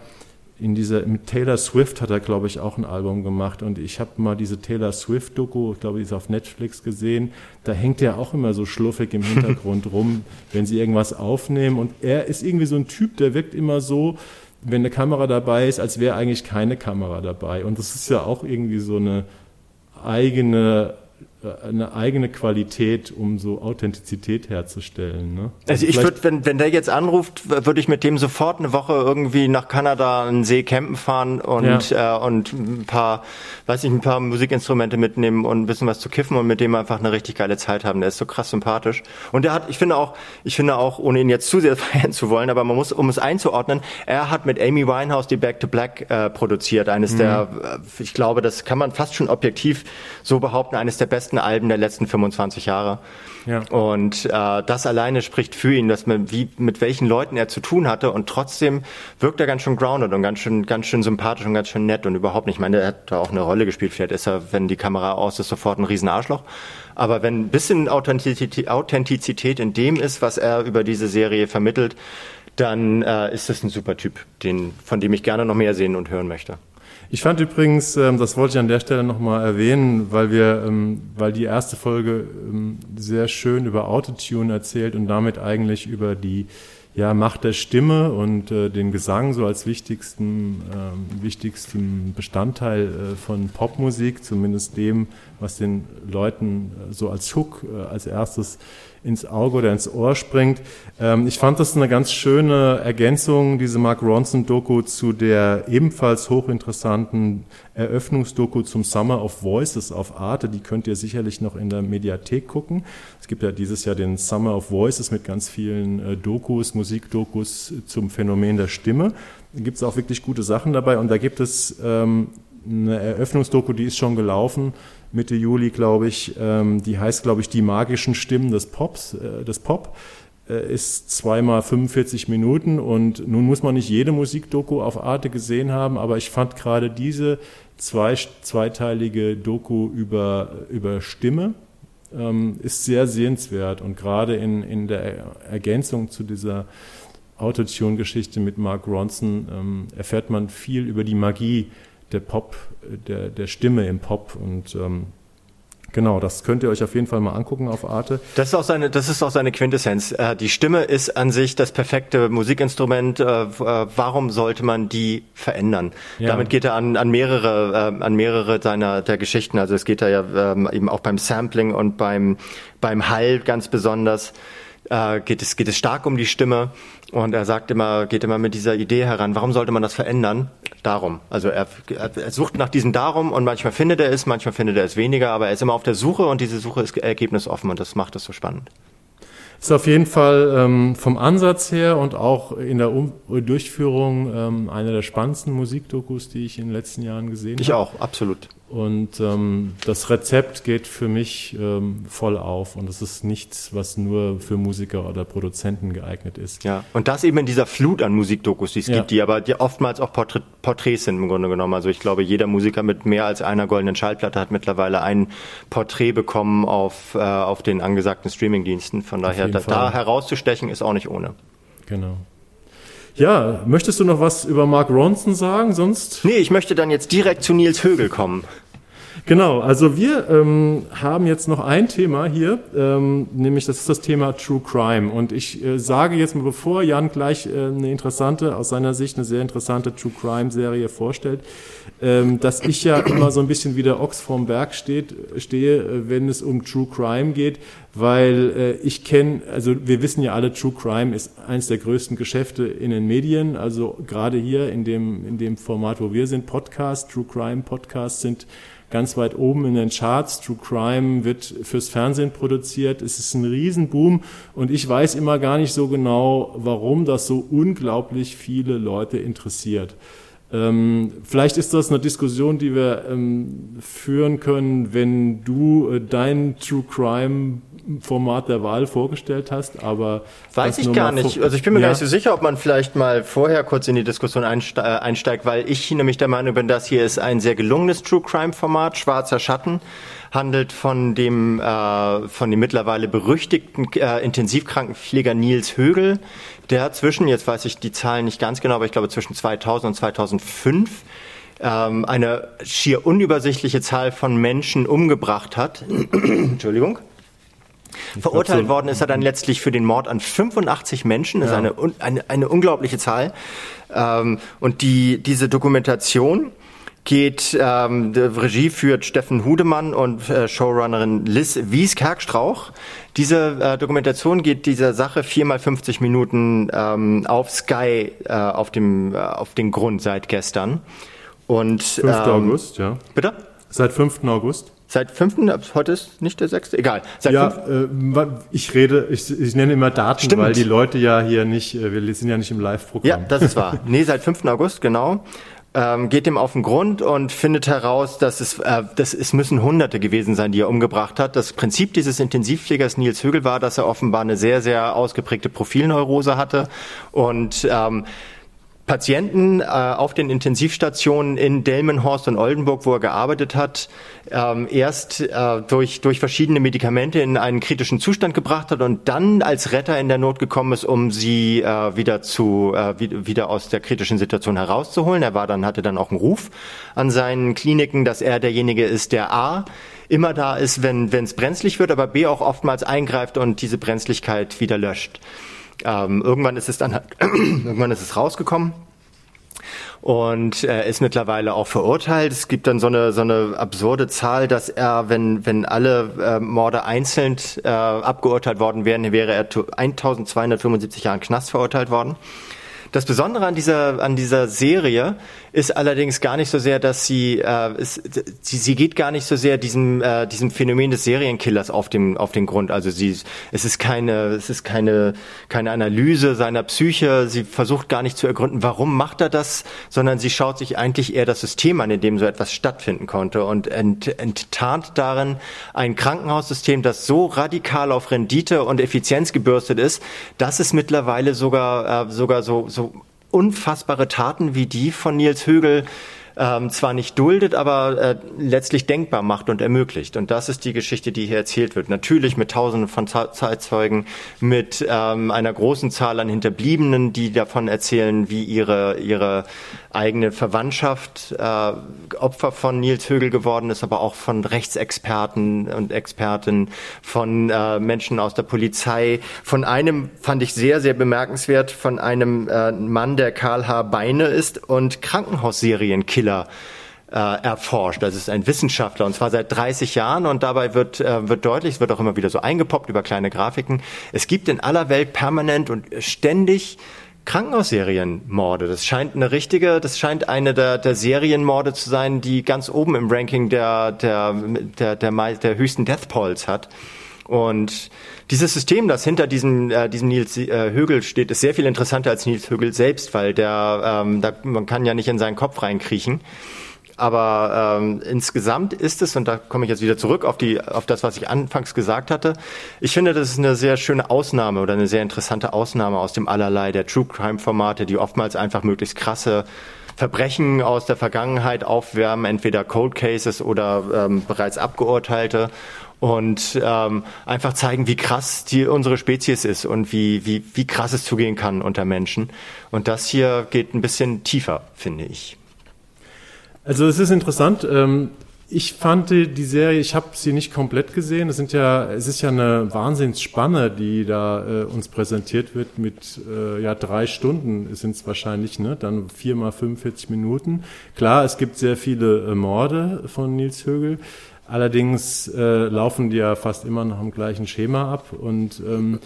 in dieser, mit Taylor Swift hat er, glaube ich, auch ein Album gemacht. Und ich habe mal diese Taylor Swift-Doku, ich glaube, die ist auf Netflix gesehen, da hängt er auch immer so schluffig im Hintergrund rum, wenn sie irgendwas aufnehmen. Und er ist irgendwie so ein Typ, der wirkt immer so, wenn eine Kamera dabei ist, als wäre eigentlich keine Kamera dabei. Und das ist ja auch irgendwie so eine eigene eine eigene Qualität, um so Authentizität herzustellen. Ne? Also, also ich würde, wenn, wenn der jetzt anruft, würde ich mit dem sofort eine Woche irgendwie nach Kanada an den See campen fahren und, ja. äh, und ein paar, weiß ich, ein paar Musikinstrumente mitnehmen und ein bisschen was zu kiffen und mit dem einfach eine richtig geile Zeit haben. Der ist so krass sympathisch. Und der hat, ich finde auch, ich finde auch, ohne ihn jetzt zu sehr feiern zu wollen, aber man muss, um es einzuordnen, er hat mit Amy Winehouse die Back to Black äh, produziert. Eines mhm. der, äh, ich glaube, das kann man fast schon objektiv so behaupten, eines der besten besten Alben der letzten 25 Jahre. Ja. Und äh, das alleine spricht für ihn, dass man wie mit welchen Leuten er zu tun hatte und trotzdem wirkt er ganz schön grounded und ganz schön ganz schön sympathisch und ganz schön nett und überhaupt nicht. Ich meine, er hat da auch eine Rolle gespielt. Vielleicht ist er, wenn die Kamera aus ist, sofort ein Riesenarschloch. Aber wenn ein bisschen Authentizität, Authentizität in dem ist, was er über diese Serie vermittelt, dann äh, ist das ein super Typ, den, von dem ich gerne noch mehr sehen und hören möchte. Ich fand übrigens, ähm, das wollte ich an der Stelle nochmal erwähnen, weil wir, ähm, weil die erste Folge ähm, sehr schön über Autotune erzählt und damit eigentlich über die ja, Macht der Stimme und äh, den Gesang so als wichtigsten, wichtigsten Bestandteil äh, von Popmusik, zumindest dem, was den Leuten äh, so als Hook als erstes ins Auge oder ins Ohr springt. Ähm, ich fand das eine ganz schöne Ergänzung, diese Mark Ronson-Doku zu der ebenfalls hochinteressanten Eröffnungsdoku zum Summer of Voices auf Arte. Die könnt ihr sicherlich noch in der Mediathek gucken. Es gibt ja dieses Jahr den Summer of Voices mit ganz vielen äh, Dokus, Musikdokus zum Phänomen der Stimme. Da gibt es auch wirklich gute Sachen dabei und da gibt es ähm, eine Eröffnungsdoku, die ist schon gelaufen Mitte Juli, glaube ich. Ähm, die heißt, glaube ich, Die magischen Stimmen des Pops, äh, des Pop. Äh, ist zweimal 45 Minuten und nun muss man nicht jede Musikdoku auf Arte gesehen haben, aber ich fand gerade diese zwei, zweiteilige Doku über, über Stimme ähm, ist sehr sehenswert und gerade in, in der Ergänzung zu dieser Autotune-Geschichte mit Mark Ronson ähm, erfährt man viel über die Magie der Pop, der, der Stimme im Pop und ähm, Genau, das könnt ihr euch auf jeden Fall mal angucken auf Arte. Das ist auch seine, das ist auch seine Quintessenz. Äh, die Stimme ist an sich das perfekte Musikinstrument. Äh, äh, warum sollte man die verändern? Ja. Damit geht er an, an mehrere, an mehrere seiner der Geschichten. Also es geht da ja ähm, eben auch beim Sampling und beim beim Hall ganz besonders äh, geht, es, geht es stark um die Stimme und er sagt immer, geht immer mit dieser Idee heran, warum sollte man das verändern? Darum. Also er, er sucht nach diesem Darum und manchmal findet er es, manchmal findet er es weniger, aber er ist immer auf der Suche und diese Suche ist ergebnisoffen und das macht es so spannend. Ist auf jeden Fall ähm, vom Ansatz her und auch in der um Durchführung ähm, einer der spannendsten Musikdokus, die ich in den letzten Jahren gesehen habe. Ich auch, absolut. Und ähm, das Rezept geht für mich ähm, voll auf und es ist nichts, was nur für Musiker oder Produzenten geeignet ist. Ja, und das eben in dieser Flut an Musikdokus, die es ja. gibt, die aber die oftmals auch Porträt Porträts sind im Grunde genommen. Also ich glaube, jeder Musiker mit mehr als einer goldenen Schallplatte hat mittlerweile ein Porträt bekommen auf, äh, auf den angesagten Streamingdiensten. Von daher, da, da herauszustechen, ist auch nicht ohne. Genau. Ja, möchtest du noch was über Mark Ronson sagen? Sonst? Nee, ich möchte dann jetzt direkt zu Nils Högel kommen. Genau, also wir ähm, haben jetzt noch ein Thema hier, ähm, nämlich das ist das Thema True Crime. Und ich äh, sage jetzt mal, bevor Jan gleich äh, eine interessante, aus seiner Sicht eine sehr interessante True Crime Serie vorstellt, ähm, dass ich ja immer so ein bisschen wie der Ochs vorm Berg steht, stehe, äh, wenn es um True Crime geht, weil äh, ich kenne, also wir wissen ja alle, True Crime ist eines der größten Geschäfte in den Medien, also gerade hier in dem, in dem Format, wo wir sind, Podcast, True Crime Podcasts sind ganz weit oben in den Charts. True Crime wird fürs Fernsehen produziert. Es ist ein Riesenboom und ich weiß immer gar nicht so genau, warum das so unglaublich viele Leute interessiert. Ähm, vielleicht ist das eine Diskussion, die wir ähm, führen können, wenn du äh, dein True Crime Format der Wahl vorgestellt hast, aber weiß ich gar nicht. Also ich bin mir ja. gar nicht so sicher, ob man vielleicht mal vorher kurz in die Diskussion äh, einsteigt, weil ich nämlich der Meinung bin, das hier ist ein sehr gelungenes True Crime Format, Schwarzer Schatten handelt von dem äh, von dem mittlerweile berüchtigten äh, Intensivkrankenpfleger Nils Högel, der zwischen jetzt weiß ich die Zahlen nicht ganz genau, aber ich glaube zwischen 2000 und 2005 ähm, eine schier unübersichtliche Zahl von Menschen umgebracht hat. Entschuldigung. Verurteilt so, worden ist er dann letztlich für den Mord an 85 Menschen. Das ja. ist eine, eine, eine unglaubliche Zahl. Ähm, und die, diese Dokumentation geht, ähm, Regie führt Steffen Hudemann und äh, Showrunnerin Liz Wies-Kerkstrauch. Diese äh, Dokumentation geht dieser Sache viermal 50 Minuten ähm, auf Sky äh, auf, dem, äh, auf den Grund seit gestern. Und, 5. Ähm, August, ja. Bitte? Seit 5. August. Seit 5. heute ist nicht der 6. Egal. Seit ja, äh, ich rede, ich, ich nenne immer Daten, Stimmt. weil die Leute ja hier nicht, äh, wir sind ja nicht im Live-Programm. Ja, das ist wahr. nee, seit 5. August, genau. Ähm, geht dem auf den Grund und findet heraus, dass es, äh, dass es müssen Hunderte gewesen sein, die er umgebracht hat. Das Prinzip dieses Intensivpflegers Nils Högel war, dass er offenbar eine sehr, sehr ausgeprägte Profilneurose hatte und ähm, Patienten äh, auf den Intensivstationen in Delmenhorst und Oldenburg, wo er gearbeitet hat, ähm, erst äh, durch, durch verschiedene Medikamente in einen kritischen Zustand gebracht hat und dann als Retter in der Not gekommen ist, um sie äh, wieder zu äh, wieder aus der kritischen Situation herauszuholen. Er war dann hatte dann auch einen Ruf an seinen Kliniken, dass er derjenige ist, der A immer da ist, wenn es brenzlig wird, aber B auch oftmals eingreift und diese Brenzlichkeit wieder löscht. Ähm, irgendwann ist es dann, irgendwann ist es rausgekommen und er ist mittlerweile auch verurteilt. Es gibt dann so eine so eine absurde Zahl, dass er, wenn wenn alle äh, Morde einzeln äh, abgeurteilt worden wären, wäre er 1275 Jahren Knast verurteilt worden. Das Besondere an dieser, an dieser Serie ist allerdings gar nicht so sehr, dass sie, äh, ist, sie, sie geht gar nicht so sehr diesem, äh, diesem Phänomen des Serienkillers auf dem, auf den Grund. Also sie, es ist keine, es ist keine, keine Analyse seiner Psyche. Sie versucht gar nicht zu ergründen, warum macht er das, sondern sie schaut sich eigentlich eher das System an, in dem so etwas stattfinden konnte und ent, enttarnt darin ein Krankenhaussystem, das so radikal auf Rendite und Effizienz gebürstet ist, dass es mittlerweile sogar, äh, sogar so, so unfassbare Taten wie die von Nils Högel ähm, zwar nicht duldet, aber äh, letztlich denkbar macht und ermöglicht. Und das ist die Geschichte, die hier erzählt wird. Natürlich mit Tausenden von Zeitzeugen, mit ähm, einer großen Zahl an Hinterbliebenen, die davon erzählen, wie ihre ihre eigene Verwandtschaft äh, Opfer von Nils Högel geworden ist, aber auch von Rechtsexperten und Experten, von äh, Menschen aus der Polizei. Von einem fand ich sehr, sehr bemerkenswert, von einem äh, Mann, der Karl H. Beine ist und Krankenhaussserienkiller äh, erforscht. Das ist ein Wissenschaftler und zwar seit 30 Jahren und dabei wird, äh, wird deutlich, es wird auch immer wieder so eingepoppt über kleine Grafiken, es gibt in aller Welt permanent und ständig Krankenhausserienmorde. Das scheint eine richtige, das scheint eine der, der Serienmorde zu sein, die ganz oben im Ranking der, der, der, der, der höchsten Death Polls hat. Und dieses System, das hinter diesem, äh, diesem Nils äh, Högel steht, ist sehr viel interessanter als Nils Högel selbst, weil der, ähm, da, man kann ja nicht in seinen Kopf reinkriechen. Aber ähm, insgesamt ist es, und da komme ich jetzt wieder zurück auf, die, auf das, was ich anfangs gesagt hatte, ich finde, das ist eine sehr schöne Ausnahme oder eine sehr interessante Ausnahme aus dem Allerlei der True Crime-Formate, die oftmals einfach möglichst krasse Verbrechen aus der Vergangenheit aufwärmen, entweder Cold Cases oder ähm, bereits abgeurteilte und ähm, einfach zeigen, wie krass die unsere Spezies ist und wie, wie, wie krass es zugehen kann unter Menschen. Und das hier geht ein bisschen tiefer, finde ich. Also es ist interessant. Ähm, ich fand die Serie, ich habe sie nicht komplett gesehen. Es sind ja, es ist ja eine Wahnsinnsspanne, die da äh, uns präsentiert wird mit äh, ja drei Stunden sind es wahrscheinlich, ne? Dann viermal 45 Minuten. Klar, es gibt sehr viele äh, Morde von Nils Högel. Allerdings äh, laufen die ja fast immer nach dem gleichen Schema ab und ähm,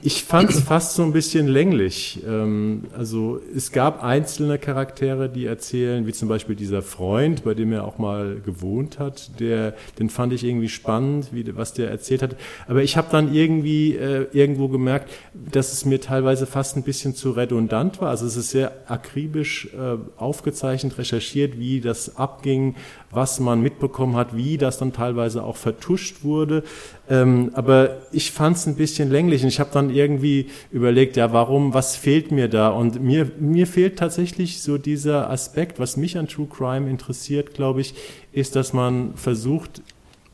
ich fand es fast so ein bisschen länglich. Ähm, also es gab einzelne Charaktere, die erzählen, wie zum Beispiel dieser Freund, bei dem er auch mal gewohnt hat, der, den fand ich irgendwie spannend, wie, was der erzählt hat. Aber ich habe dann irgendwie äh, irgendwo gemerkt, dass es mir teilweise fast ein bisschen zu redundant war. Also es ist sehr akribisch äh, aufgezeichnet, recherchiert, wie das abging, was man mitbekommen hat, wie das dann teilweise auch vertuscht wurde. Ähm, aber ich fand es ein bisschen länglich und ich habe dann irgendwie überlegt, ja, warum, was fehlt mir da? Und mir, mir fehlt tatsächlich so dieser Aspekt, was mich an True Crime interessiert, glaube ich, ist, dass man versucht,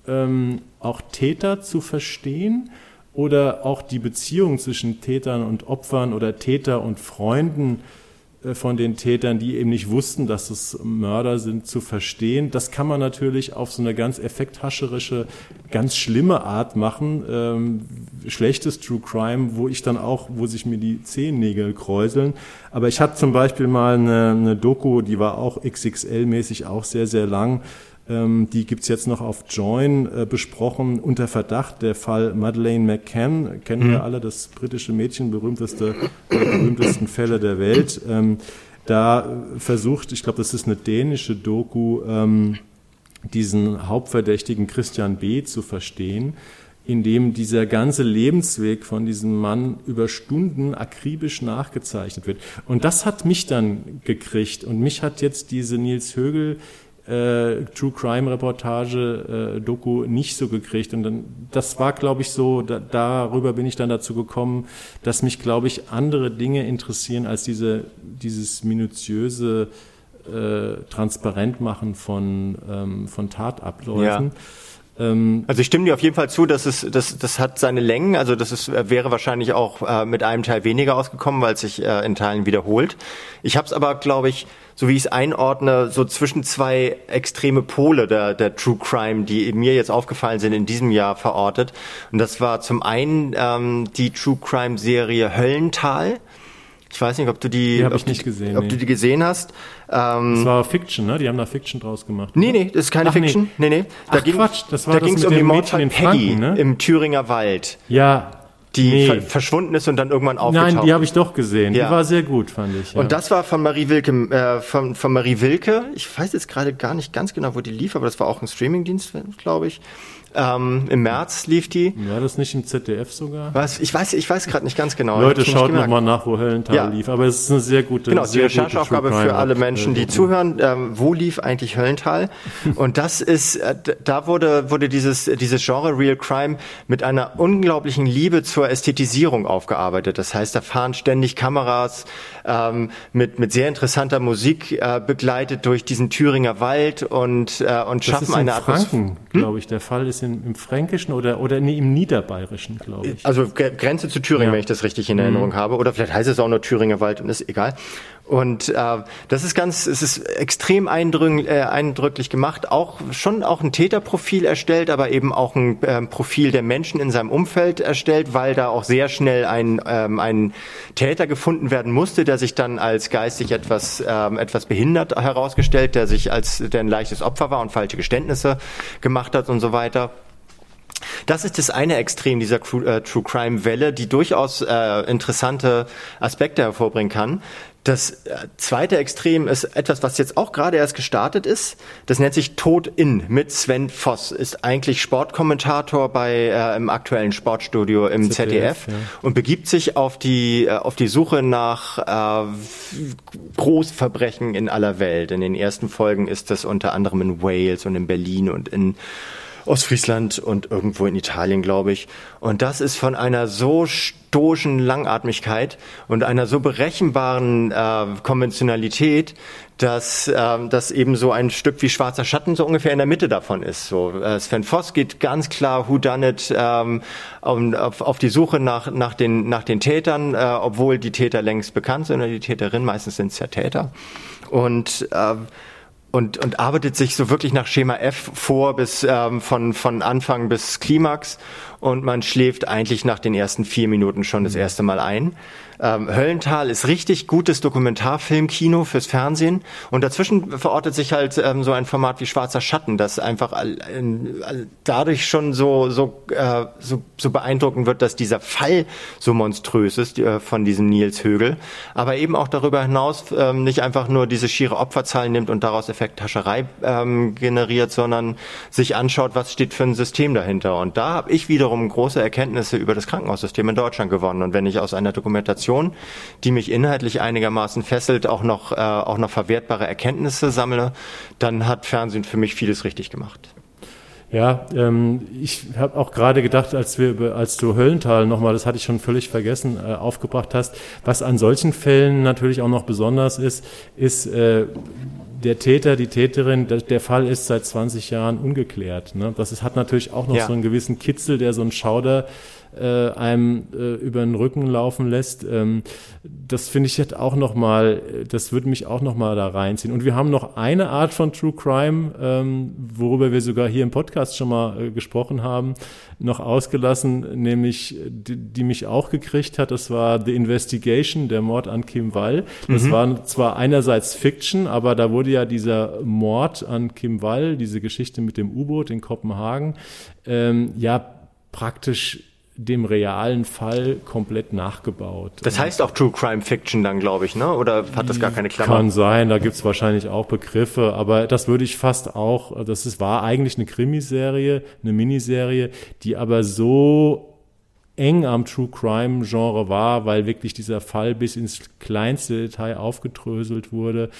ähm, auch Täter zu verstehen oder auch die Beziehung zwischen Tätern und Opfern oder Täter und Freunden äh, von den Tätern, die eben nicht wussten, dass es Mörder sind, zu verstehen. Das kann man natürlich auf so eine ganz effekthascherische, ganz schlimme Art machen. Ähm, schlechtes True Crime, wo ich dann auch, wo sich mir die Zehennägel kräuseln. Aber ich hatte zum Beispiel mal eine, eine Doku, die war auch XXL-mäßig auch sehr, sehr lang die gibt's jetzt noch auf Join äh, besprochen, unter Verdacht, der Fall Madeleine McCann, kennen mhm. wir alle, das britische Mädchen, berühmteste, der berühmtesten Fälle der Welt. Ähm, da versucht, ich glaube, das ist eine dänische Doku, ähm, diesen Hauptverdächtigen Christian B. zu verstehen, in dem dieser ganze Lebensweg von diesem Mann über Stunden akribisch nachgezeichnet wird. Und das hat mich dann gekriegt und mich hat jetzt diese Nils Högel äh, True Crime Reportage äh, Doku nicht so gekriegt und dann das war glaube ich so da, darüber bin ich dann dazu gekommen dass mich glaube ich andere Dinge interessieren als diese dieses minutiöse äh, transparent machen von ähm, von Tatabläufen ja. Ähm, also ich stimme dir auf jeden Fall zu, dass es das, das hat seine Längen. Also das ist, wäre wahrscheinlich auch äh, mit einem Teil weniger ausgekommen, weil es sich äh, in Teilen wiederholt. Ich habe es aber, glaube ich, so wie ich es einordne, so zwischen zwei extreme Pole der, der True Crime, die mir jetzt aufgefallen sind in diesem Jahr verortet. Und das war zum einen ähm, die True Crime Serie Höllental ich weiß nicht, ob du die, die ob, nicht gesehen, ob nee. du die gesehen hast. Ähm, das war Fiction, ne? Die haben da Fiction draus gemacht. Nee, nee, das ist keine Ach, Fiction. Nee, nee. nee. Da Ach, ging, Quatsch, das war da ging es um die Mordfall Peggy Franken, ne? im Thüringer Wald. Ja, die nee. ver verschwunden ist und dann irgendwann aufgetaucht. Nein, die habe ich doch gesehen. Ja. Die war sehr gut, fand ich. Ja. Und das war von Marie Wilke, äh, von, von Marie Wilke. Ich weiß jetzt gerade gar nicht ganz genau, wo die lief, aber das war auch ein Streamingdienst, glaube ich. Ähm, Im März lief die. War das nicht im ZDF sogar? Was? Ich weiß, ich weiß gerade nicht ganz genau. Leute, schaut nochmal nach, wo Höllental ja. lief. Aber es ist eine sehr gute Genau, die Rechercheaufgabe für alle Menschen, die zuhören. Ähm, wo lief eigentlich Höllental? Und das ist, äh, da wurde, wurde dieses, dieses Genre Real Crime mit einer unglaublichen Liebe zur Ästhetisierung aufgearbeitet. Das heißt, da fahren ständig Kameras ähm, mit, mit sehr interessanter Musik äh, begleitet durch diesen Thüringer Wald und, äh, und schaffen eine Atmosphäre. Hm? glaube ich. Der Fall ist in, im Fränkischen oder, oder nee, im Niederbayerischen, glaube ich. Also Grenze zu Thüringen, ja. wenn ich das richtig in Erinnerung mhm. habe. Oder vielleicht heißt es auch nur Thüringer Wald und ist egal. Und äh, das ist ganz, es ist extrem eindrücklich, äh, eindrücklich gemacht, auch schon auch ein Täterprofil erstellt, aber eben auch ein äh, Profil der Menschen in seinem Umfeld erstellt, weil da auch sehr schnell ein, ähm, ein Täter gefunden werden musste, der sich dann als geistig etwas ähm, etwas behindert herausgestellt, der sich als der ein leichtes Opfer war und falsche Geständnisse gemacht hat und so weiter. Das ist das eine Extrem dieser True, äh, True Crime Welle, die durchaus äh, interessante Aspekte hervorbringen kann. Das äh, zweite Extrem ist etwas, was jetzt auch gerade erst gestartet ist. Das nennt sich Tod in mit Sven Voss. Ist eigentlich Sportkommentator bei äh, im aktuellen Sportstudio im ZDF, ZDF ja. und begibt sich auf die äh, auf die Suche nach äh, Großverbrechen in aller Welt. In den ersten Folgen ist das unter anderem in Wales und in Berlin und in Ostfriesland und irgendwo in Italien, glaube ich. Und das ist von einer so stoischen Langatmigkeit und einer so berechenbaren äh, Konventionalität, dass äh, das eben so ein Stück wie Schwarzer Schatten so ungefähr in der Mitte davon ist. So äh, Sven Voss geht ganz klar Who Done It ähm, auf, auf die Suche nach nach den nach den Tätern, äh, obwohl die Täter längst bekannt sind oder die Täterin meistens sind es ja Täter und äh, und, und arbeitet sich so wirklich nach Schema F vor bis ähm, von, von Anfang bis Klimax und man schläft eigentlich nach den ersten vier Minuten schon das erste Mal ein. Ähm, Höllental ist richtig gutes Dokumentarfilmkino fürs Fernsehen und dazwischen verortet sich halt ähm, so ein Format wie Schwarzer Schatten, das einfach all, all, dadurch schon so so, äh, so so beeindruckend wird, dass dieser Fall so monströs ist äh, von diesem Nils Högel, aber eben auch darüber hinaus ähm, nicht einfach nur diese schiere Opferzahl nimmt und daraus Effekthascherei ähm, generiert, sondern sich anschaut, was steht für ein System dahinter. Und da habe ich wiederum große Erkenntnisse über das Krankenhaussystem in Deutschland gewonnen. Und wenn ich aus einer Dokumentation Dokumentation, die mich inhaltlich einigermaßen fesselt, auch noch, äh, auch noch verwertbare Erkenntnisse sammle, dann hat Fernsehen für mich vieles richtig gemacht. Ja, ähm, ich habe auch gerade gedacht, als wir als du Höllental nochmal, das hatte ich schon völlig vergessen, äh, aufgebracht hast, was an solchen Fällen natürlich auch noch besonders ist, ist äh, der Täter, die Täterin, der, der, Fall ist seit 20 Jahren ungeklärt. Ne? Das ist, hat natürlich auch noch ja. so einen gewissen Kitzel, der so einen Schauder äh, einem äh, über den Rücken laufen lässt. Ähm, das finde ich jetzt auch nochmal, das würde mich auch nochmal da reinziehen. Und wir haben noch eine Art von True Crime, ähm, worüber wir sogar hier im Podcast schon mal äh, gesprochen haben, noch ausgelassen, nämlich die, die, mich auch gekriegt hat. Das war The Investigation, der Mord an Kim Wall. Das mhm. war zwar einerseits Fiction, aber da wurde ja dieser Mord an Kim Wall, diese Geschichte mit dem U-Boot in Kopenhagen, ähm, ja praktisch dem realen Fall komplett nachgebaut. Das heißt auch True Crime Fiction dann, glaube ich, ne? Oder hat das gar keine Klammer? Kann sein, da gibt's wahrscheinlich auch Begriffe, aber das würde ich fast auch, das ist, war eigentlich eine Krimiserie, eine Miniserie, die aber so eng am True Crime Genre war, weil wirklich dieser Fall bis ins kleinste Detail aufgedröselt wurde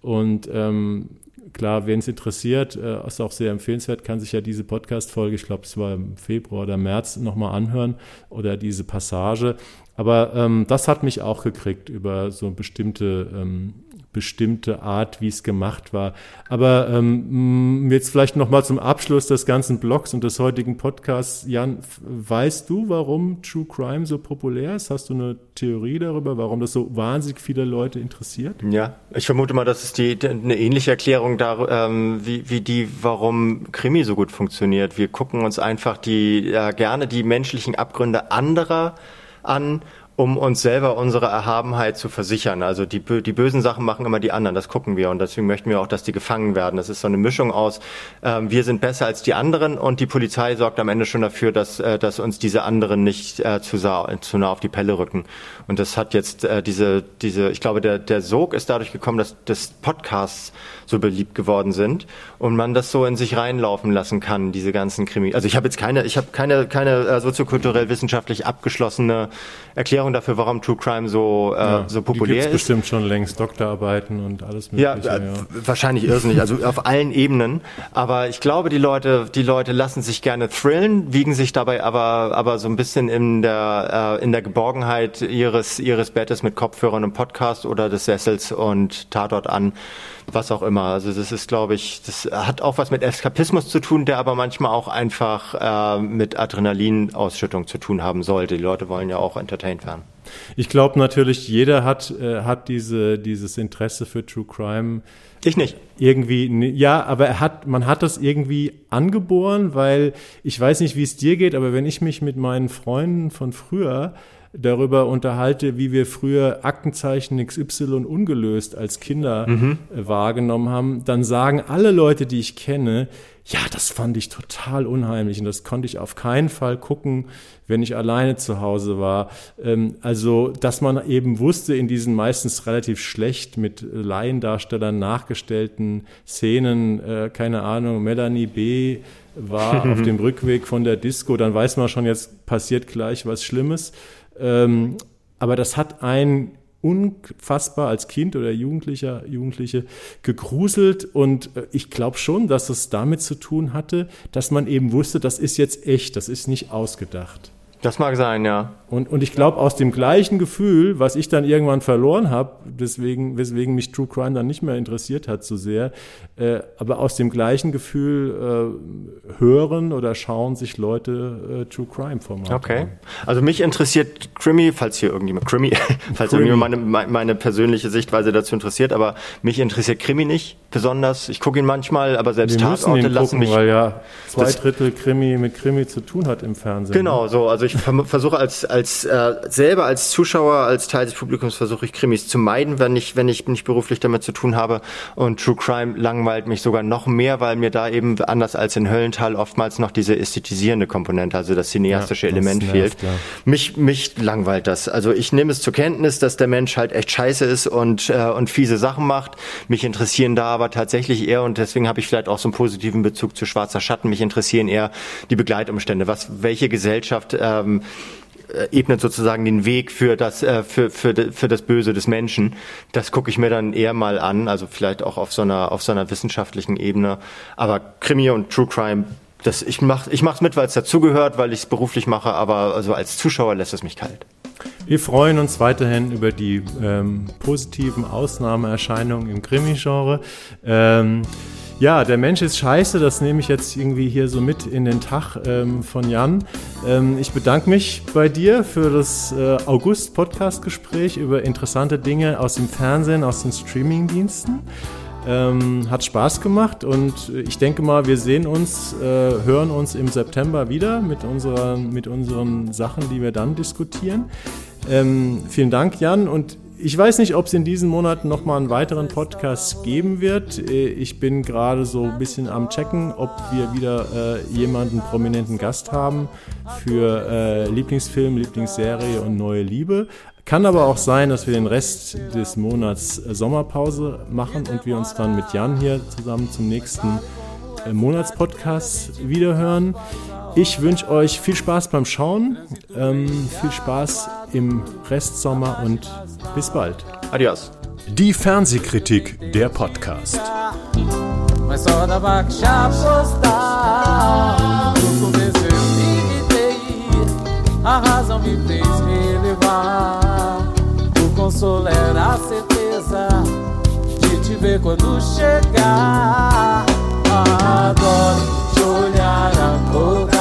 und ähm, klar, wen es interessiert, äh, ist auch sehr empfehlenswert, kann sich ja diese Podcast-Folge, ich glaube, es war im Februar oder März, nochmal anhören oder diese Passage. Aber ähm, das hat mich auch gekriegt über so bestimmte ähm, bestimmte Art, wie es gemacht war. Aber ähm, jetzt vielleicht nochmal zum Abschluss des ganzen Blogs und des heutigen Podcasts. Jan, weißt du, warum True Crime so populär ist? Hast du eine Theorie darüber, warum das so wahnsinnig viele Leute interessiert? Ja, ich vermute mal, das ist die, eine ähnliche Erklärung da, ähm, wie, wie die, warum Krimi so gut funktioniert. Wir gucken uns einfach die äh, gerne die menschlichen Abgründe anderer an um uns selber unsere Erhabenheit zu versichern. Also die, die bösen Sachen machen immer die anderen, das gucken wir und deswegen möchten wir auch, dass die gefangen werden. Das ist so eine Mischung aus, äh, wir sind besser als die anderen und die Polizei sorgt am Ende schon dafür, dass, äh, dass uns diese anderen nicht äh, zu, zu nah auf die Pelle rücken. Und das hat jetzt äh, diese, diese, ich glaube, der, der Sog ist dadurch gekommen, dass das Podcasts so beliebt geworden sind und man das so in sich reinlaufen lassen kann, diese ganzen Krimi. Also ich habe jetzt keine, ich habe keine, keine äh, soziokulturell wissenschaftlich abgeschlossene Erklärung dafür, warum True Crime so, äh, ja, so populär die ist. bestimmt schon längst Doktorarbeiten und alles mögliche. Ja, äh, ja. wahrscheinlich irrsinnig, also auf allen Ebenen. Aber ich glaube, die Leute, die Leute lassen sich gerne thrillen, wiegen sich dabei aber, aber so ein bisschen in der, äh, in der Geborgenheit ihres, ihres Bettes mit Kopfhörern und Podcast oder des Sessels und Tatort an was auch immer. Also das ist, glaube ich, das hat auch was mit Eskapismus zu tun, der aber manchmal auch einfach äh, mit Adrenalinausschüttung zu tun haben sollte. Die Leute wollen ja auch entertained werden. Ich glaube natürlich, jeder hat, äh, hat diese, dieses Interesse für True Crime. Ich nicht. Irgendwie, ja, aber er hat, man hat das irgendwie angeboren, weil ich weiß nicht, wie es dir geht, aber wenn ich mich mit meinen Freunden von früher darüber unterhalte, wie wir früher Aktenzeichen XY ungelöst als Kinder mhm. Äh, wahrgenommen haben, dann sagen alle Leute, die ich kenne, ja, das fand ich total unheimlich und das konnte ich auf keinen Fall gucken, wenn ich alleine zu Hause war. Ähm, also, dass man eben wusste, in diesen meistens relativ schlecht mit Laiendarstellern nachgestellten Szenen, äh, keine Ahnung, Melanie B. war auf dem Rückweg von der Disco, dann weiß man schon, jetzt passiert gleich was Schlimmes. Ähm, aber das hat ein unfassbar als Kind oder Jugendlicher, Jugendliche gegruselt und äh, ich glaube schon, dass es damit zu tun hatte, dass man eben wusste, das ist jetzt echt, das ist nicht ausgedacht. Das mag sein, ja. Und, und ich glaube, aus dem gleichen Gefühl, was ich dann irgendwann verloren habe, deswegen, weswegen mich True Crime dann nicht mehr interessiert hat so sehr, äh, aber aus dem gleichen Gefühl äh, hören oder schauen sich Leute äh, True Crime Formate Okay. An. Also mich interessiert Krimi, falls hier irgendjemand Krimi, falls Krimi. irgendjemand meine, meine persönliche Sichtweise dazu interessiert, aber mich interessiert Krimi nicht besonders. Ich gucke ihn manchmal, aber selbst Wir Tatorte ihn lassen gucken, mich. Weil ja zwei Drittel Krimi mit Krimi zu tun hat im Fernsehen. Genau, ne? so. Also ich ich versuche als, als äh, selber als Zuschauer, als Teil des Publikums versuche ich Krimis zu meiden, wenn ich, wenn ich nicht beruflich damit zu tun habe. Und True Crime langweilt mich sogar noch mehr, weil mir da eben anders als in Höllental oftmals noch diese ästhetisierende Komponente, also das cineastische ja, das Element nervt, fehlt. Ja. Mich, mich langweilt das. Also ich nehme es zur Kenntnis, dass der Mensch halt echt scheiße ist und, äh, und fiese Sachen macht. Mich interessieren da aber tatsächlich eher, und deswegen habe ich vielleicht auch so einen positiven Bezug zu Schwarzer Schatten, mich interessieren eher die Begleitumstände. Was, welche Gesellschaft äh, ähm, äh, ebnet sozusagen den Weg für das äh, für, für, für das Böse des Menschen. Das gucke ich mir dann eher mal an, also vielleicht auch auf so einer auf so einer wissenschaftlichen Ebene. Aber Krimi und True Crime, das ich mach ich mach's mit, weil es dazugehört, weil ich es beruflich mache, aber also als Zuschauer lässt es mich kalt. Wir freuen uns weiterhin über die ähm, positiven Ausnahmeerscheinungen im Krimi-Genre. Ähm, ja, der Mensch ist scheiße, das nehme ich jetzt irgendwie hier so mit in den Tag ähm, von Jan. Ähm, ich bedanke mich bei dir für das äh, August-Podcast-Gespräch über interessante Dinge aus dem Fernsehen, aus den Streaming-Diensten. Ähm, hat Spaß gemacht und ich denke mal, wir sehen uns, äh, hören uns im September wieder mit, unserer, mit unseren Sachen, die wir dann diskutieren. Ähm, vielen Dank, Jan. Und ich weiß nicht, ob es in diesen Monaten nochmal einen weiteren Podcast geben wird. Äh, ich bin gerade so ein bisschen am Checken, ob wir wieder äh, jemanden prominenten Gast haben für äh, Lieblingsfilm, Lieblingsserie und neue Liebe. Kann aber auch sein, dass wir den Rest des Monats äh, Sommerpause machen und wir uns dann mit Jan hier zusammen zum nächsten äh, Monatspodcast wiederhören. Ich wünsche euch viel Spaß beim Schauen, ähm, viel Spaß im Restsommer und bis bald. Adios. Die Fernsehkritik, der Podcast. A razão me fez me levar. O consolo era a certeza de te ver quando chegar. Adoro te olhar agora.